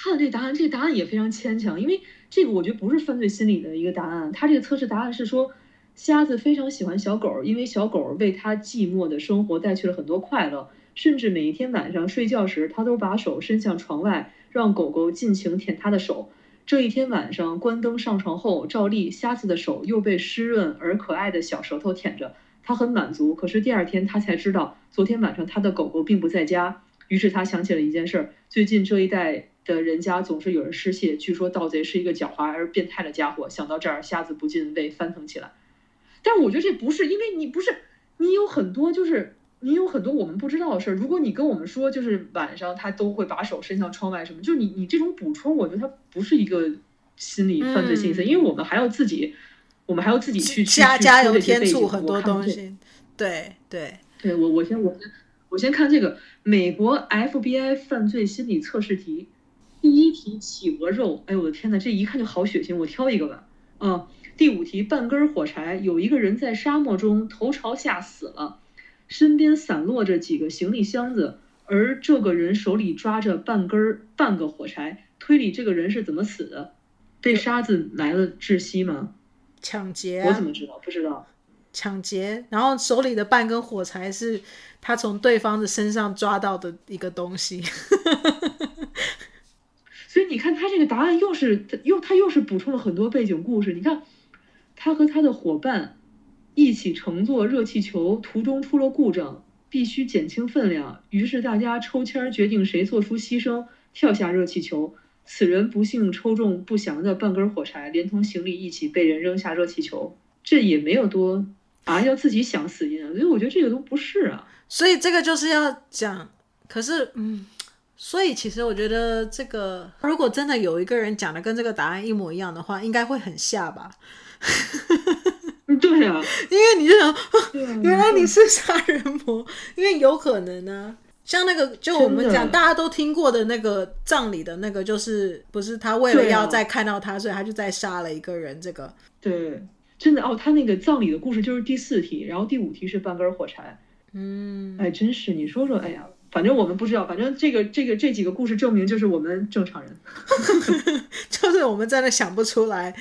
看了这个答案，这个答案也非常牵强，因为这个我觉得不是犯罪心理的一个答案。它这个测试答案是说，瞎子非常喜欢小狗，因为小狗为他寂寞的生活带去了很多快乐，甚至每一天晚上睡觉时，他都把手伸向床外。让狗狗尽情舔他的手。这一天晚上，关灯上床后，照例瞎子的手又被湿润而可爱的小舌头舔着，他很满足。可是第二天，他才知道昨天晚上他的狗狗并不在家。于是他想起了一件事儿：最近这一带的人家总是有人失窃，据说盗贼是一个狡猾而变态的家伙。想到这儿，瞎子不禁胃翻腾起来。但我觉得这不是，因为你不是，你有很多就是。你有很多我们不知道的事儿。如果你跟我们说，就是晚上他都会把手伸向窗外什么，就是你你这种补充，我觉得它不是一个心理犯罪心理，嗯、因为我们还要自己，我们还要自己去加加油添醋很多东西。对对对，我我先我先我先看这个美国 FBI 犯罪心理测试题，第一题企鹅肉，哎呦我的天呐，这一看就好血腥，我挑一个吧。啊，第五题半根火柴，有一个人在沙漠中头朝下死了。身边散落着几个行李箱子，而这个人手里抓着半根半个火柴。推理这个人是怎么死的？被沙子来了窒息吗？抢劫？我怎么知道？不知道。抢劫，然后手里的半根火柴是他从对方的身上抓到的一个东西。所以你看，他这个答案又是他又他又是补充了很多背景故事。你看，他和他的伙伴。一起乘坐热气球，途中出了故障，必须减轻分量。于是大家抽签决定谁做出牺牲，跳下热气球。此人不幸抽中不祥的半根火柴，连同行李一起被人扔下热气球。这也没有多啊，要自己想死因啊。所以我觉得这个都不是啊。所以这个就是要讲。可是，嗯，所以其实我觉得这个，如果真的有一个人讲的跟这个答案一模一样的话，应该会很吓吧。对啊，因为你就想，原来你是杀人魔，因为有可能呢、啊。像那个，就我们讲大家都听过的那个葬礼的那个，就是不是他为了要再看到他，所以他就再杀了一个人。这个对，真的哦，他那个葬礼的故事就是第四题，然后第五题是半根火柴。嗯，哎，真是你说说，哎呀。反正我们不知道，反正这个这个这几个故事证明就是我们正常人，就是我们真的想不出来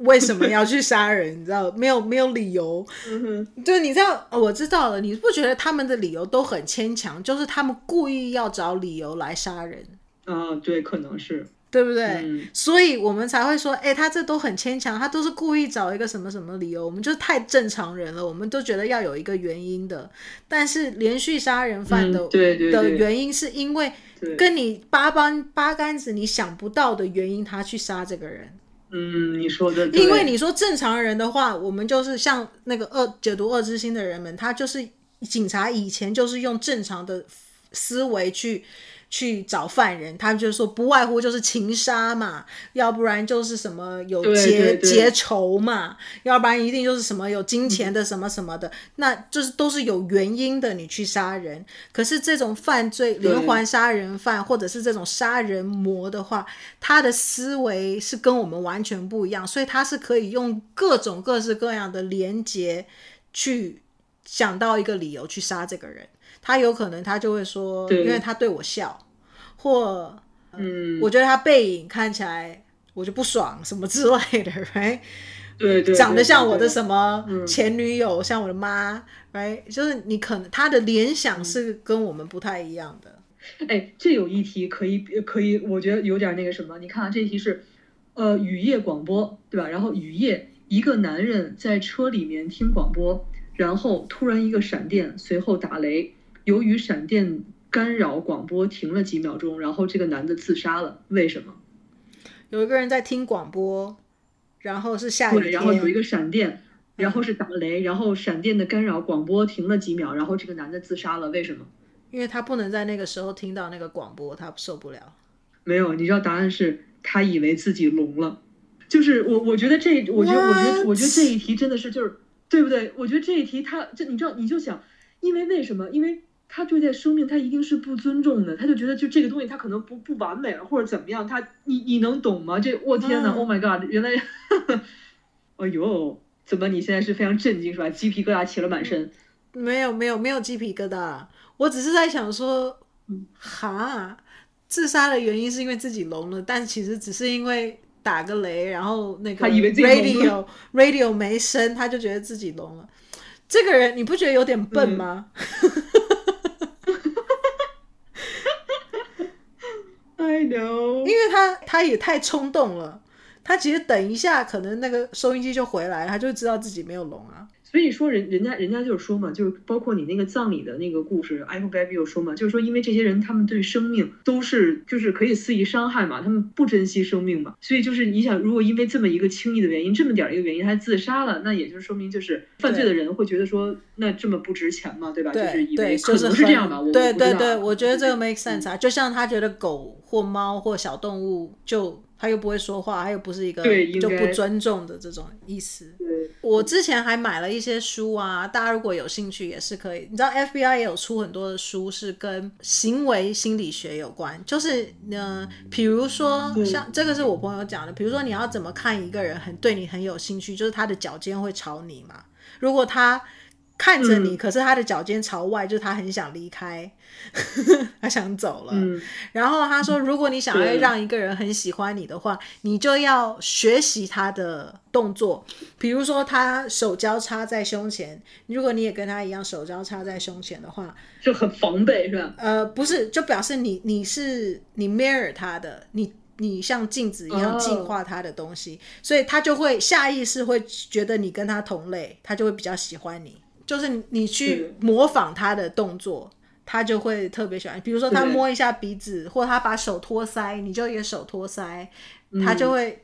为什么要去杀人，你知道没有没有理由，嗯哼，就你知道，我知道了，你不觉得他们的理由都很牵强？就是他们故意要找理由来杀人啊？对，可能是。对不对？嗯、所以我们才会说，哎，他这都很牵强，他都是故意找一个什么什么理由。我们就是太正常人了，我们都觉得要有一个原因的。但是连续杀人犯的、嗯、对的原因，是因为跟你八竿八竿子你想不到的原因，他去杀这个人。嗯，你说的。因为你说正常人的话，我们就是像那个恶解读恶之心的人们，他就是警察以前就是用正常的思维去。去找犯人，他们就是说不外乎就是情杀嘛，要不然就是什么有结结仇嘛，要不然一定就是什么有金钱的什么什么的，嗯、那就是都是有原因的。你去杀人，可是这种犯罪连环杀人犯或者是这种杀人魔的话，他的思维是跟我们完全不一样，所以他是可以用各种各式各样的连结去想到一个理由去杀这个人。他有可能他就会说，因为他对我笑。或，嗯，我觉得他背影看起来我就不爽，什么之类的，right？对对，长得像我的什么前女友，像我的妈，right？就是你可能他的联想是跟我们不太一样的。哎，这有一题可以可以，我觉得有点那个什么，你看啊，这一题是呃，雨夜广播，对吧？然后雨夜，一个男人在车里面听广播，然后突然一个闪电，随后打雷，由于闪电干扰，广播停了几秒钟，然后这个男的自杀了。为什么？有一个人在听广播，然后是下雨然后有一个闪电，然后是打雷，嗯、然后闪电的干扰，广播停了几秒，然后这个男的自杀了。为什么？因为他不能在那个时候听到那个广播，他受不了。没有，你知道答案是他以为自己聋了。就是我，我觉得这，我觉得，我觉得，我觉得这一题真的是就是对不对？我觉得这一题他，这你知道，你就想，因为为什么？因为他对待生命，他一定是不尊重的，他就觉得就这个东西，他可能不不完美了，或者怎么样？他，你你能懂吗？这，我天呐 Oh my God！原来，哎呦，怎么你现在是非常震惊是吧？鸡皮疙瘩起了满身。没有没有没有鸡皮疙瘩，我只是在想说，哈。自杀的原因是因为自己聋了，但其实只是因为打个雷，然后那个 radio radio 没声，他就觉得自己聋了。这个人你不觉得有点笨吗？嗯、I know，因为他他也太冲动了，他其实等一下可能那个收音机就回来，他就知道自己没有聋啊。所以说人人家人家就是说嘛，就是包括你那个葬礼的那个故事，I Hope Baby 有说嘛，就是说因为这些人他们对生命都是就是可以肆意伤害嘛，他们不珍惜生命嘛，所以就是你想，如果因为这么一个轻易的原因，这么点儿一个原因还自杀了，那也就是说明就是犯罪的人会觉得说那这么不值钱嘛，对吧？对就是以为对，可能是这样吧。我对对对，我觉得这个 make sense 啊，就像他觉得狗或猫或小动物就。他又不会说话，他又不是一个就不尊重的这种意思。我之前还买了一些书啊，大家如果有兴趣也是可以。你知道 FBI 也有出很多的书是跟行为心理学有关，就是呢，比如说像这个是我朋友讲的，比如说你要怎么看一个人很对你很有兴趣，就是他的脚尖会朝你嘛。如果他看着你，嗯、可是他的脚尖朝外，就是他很想离开，他想走了。嗯、然后他说，如果你想要让一个人很喜欢你的话，你就要学习他的动作，比如说他手交叉在胸前，如果你也跟他一样手交叉在胸前的话，就很防备是吧？呃，不是，就表示你你是你 mirror 他的，你你像镜子一样净化他的东西，哦、所以他就会下意识会觉得你跟他同类，他就会比较喜欢你。就是你去模仿他的动作，他就会特别喜欢。比如说他摸一下鼻子，或者他把手托腮，你就也手托腮，嗯、他就会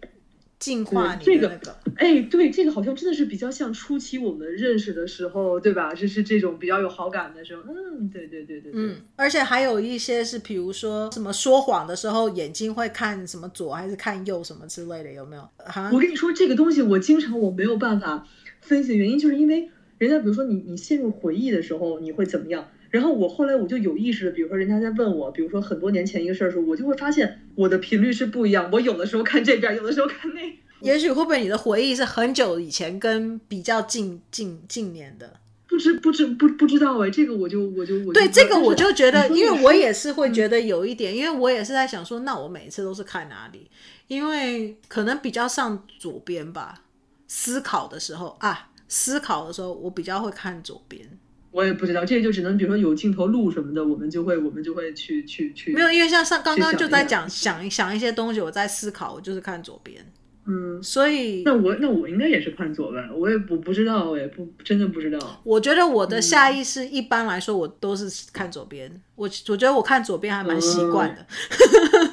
净化你的那个。哎、这个，对，这个好像真的是比较像初期我们认识的时候，对吧？就是这种比较有好感的时候。嗯，对对对对对。嗯，而且还有一些是，比如说什么说谎的时候，眼睛会看什么左还是看右什么之类的，有没有？我跟你说，这个东西我经常我没有办法分析原因，就是因为。人家比如说你你陷入回忆的时候你会怎么样？然后我后来我就有意识的，比如说人家在问我，比如说很多年前一个事儿的时候，我就会发现我的频率是不一样。我有的时候看这边，有的时候看那。也许会不会你的回忆是很久以前跟比较近近近年的？不知不知不不知道哎，这个我就我就我就对这个我就觉得，因为我也是会觉得有一点，嗯、因为我也是在想说，那我每一次都是看哪里？因为可能比较上左边吧，思考的时候啊。思考的时候，我比较会看左边。我也不知道，这个就只能比如说有镜头录什么的，我们就会我们就会去去去。没有，因为像上刚刚就在讲想一想一些东西，我在思考，我就是看左边。嗯，所以那我那我应该也是看左边，我也不不知道，我也不真的不知道。我觉得我的下意识一般来说我都是看左边，嗯、我我觉得我看左边还蛮习惯的。嗯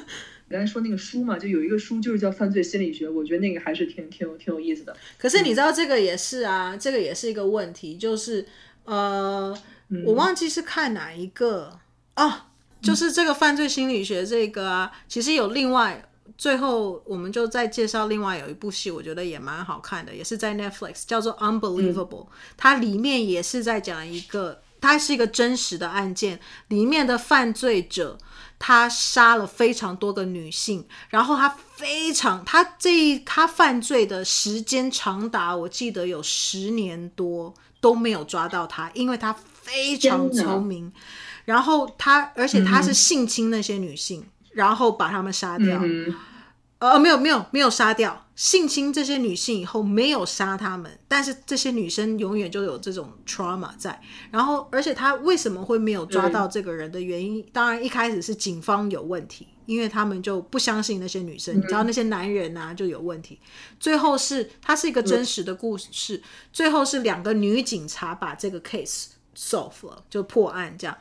刚才说那个书嘛，就有一个书就是叫《犯罪心理学》，我觉得那个还是挺挺有挺有意思的。可是你知道这个也是啊，嗯、这个也是一个问题，就是呃，嗯、我忘记是看哪一个哦，就是这个犯罪心理学这个啊，嗯、其实有另外，最后我们就再介绍另外有一部戏，我觉得也蛮好看的，也是在 Netflix，叫做《Unbelievable》，嗯、它里面也是在讲一个，它是一个真实的案件，里面的犯罪者。他杀了非常多个女性，然后他非常他这他犯罪的时间长达我记得有十年多都没有抓到他，因为他非常聪明，然后他而且他是性侵那些女性，嗯、然后把他们杀掉。嗯、呃，没有没有没有杀掉，性侵这些女性以后没有杀她们，但是这些女生永远就有这种 trauma 在。然后，而且他为什么会没有抓到这个人的原因，当然一开始是警方有问题。因为他们就不相信那些女生，你知道那些男人啊就有问题。最后是它是一个真实的故事，最后是两个女警察把这个 case solve 了，就破案这样。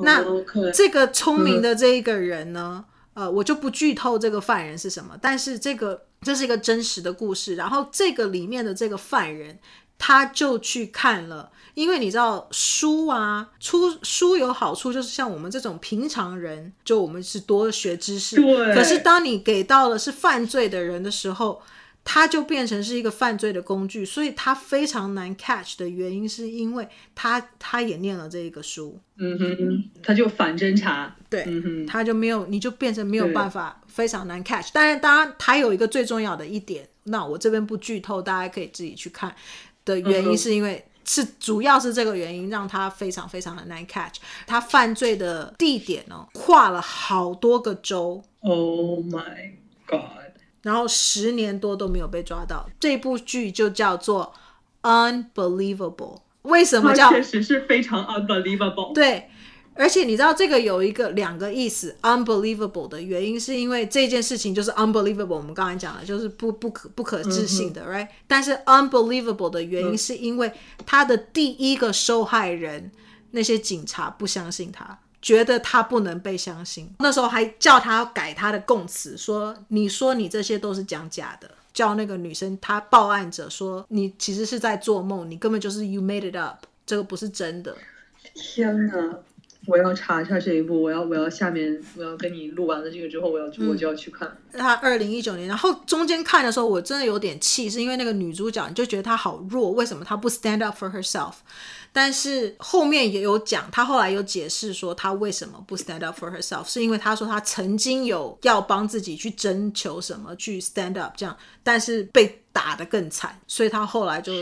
那这个聪明的这一个人呢，呃，我就不剧透这个犯人是什么，但是这个这是一个真实的故事。然后这个里面的这个犯人，他就去看了。因为你知道书啊，出书有好处，就是像我们这种平常人，就我们是多学知识。对。可是当你给到了是犯罪的人的时候，他就变成是一个犯罪的工具，所以他非常难 catch 的原因，是因为他他也念了这一个书。嗯哼，他就反侦查。对，嗯哼，他就没有，你就变成没有办法，非常难 catch。但是当然，他有一个最重要的一点，那我这边不剧透，大家可以自己去看的原因，是因为。是，主要是这个原因让他非常非常的难 catch。他犯罪的地点哦，跨了好多个州。Oh my god！然后十年多都没有被抓到。这部剧就叫做《Unbelievable》。为什么叫？确实是非常 unbelievable。对。而且你知道这个有一个两个意思，unbelievable 的原因是因为这件事情就是 unbelievable，我们刚才讲了就是不不可不可置信的、嗯、，right？但是 unbelievable 的原因是因为他的第一个受害人、嗯、那些警察不相信他，觉得他不能被相信，那时候还叫他改他的供词，说你说你这些都是讲假的，叫那个女生她报案者说你其实是在做梦，你根本就是 you made it up，这个不是真的。天哪！我要查一下这一部，我要我要下面我要跟你录完了这个之后，我要我就要去看。他二零一九年，然后中间看的时候，我真的有点气，是因为那个女主角，你就觉得她好弱，为什么她不 stand up for herself？但是后面也有讲，她后来有解释说她为什么不 stand up for herself，是因为她说她曾经有要帮自己去征求什么去 stand up 这样，但是被。打得更惨，所以他后来就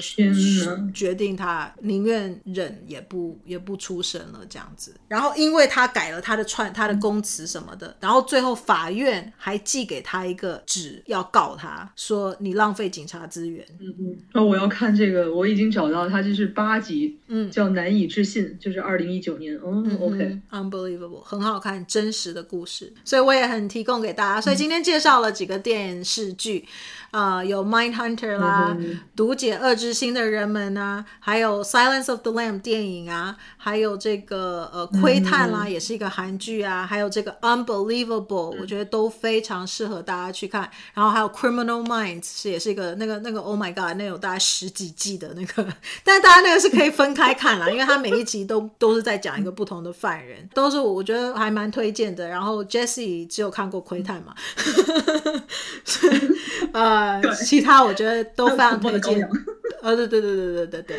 决定他宁愿忍也不也不出声了这样子。然后因为他改了他的串他的供词什么的，然后最后法院还寄给他一个纸要告他说你浪费警察资源。嗯嗯。哦，我要看这个，我已经找到他，就是八集，嗯，叫难以置信，就是二零一九年。哦、嗯，OK，Unbelievable，很好看，真实的故事，所以我也很提供给大家。所以今天介绍了几个电视剧。啊、呃，有《Mindhunter》啦，嗯《读解恶之心的人们》啊，还有《Silence of the Lamb》电影啊，还有这个呃《窥探》啦，也是一个韩剧啊，还有这个《Unbelievable》，我觉得都非常适合大家去看。然后还有《Criminal Minds》是也是一个那个那个 Oh my God，那有大概十几季的那个，但是大家那个是可以分开看啦，因为它每一集都都是在讲一个不同的犯人，都是我我觉得还蛮推荐的。然后 Jessie 只有看过《窥探》嘛，啊。呃，其他我觉得都非常推荐。呃，对对对对对对对，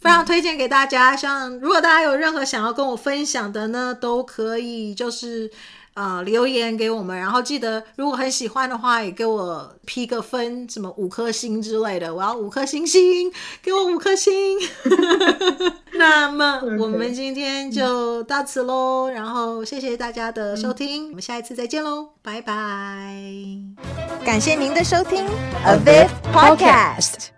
非常推荐给大家。像如果大家有任何想要跟我分享的呢，都可以就是呃留言给我们。然后记得如果很喜欢的话，也给我批个分，什么五颗星之类的。我要五颗星星，给我五颗星。那么我们今天就到此喽。然后谢谢大家的收听，我们下一次再见喽，拜拜。感谢您的收听，A Viv Podcast。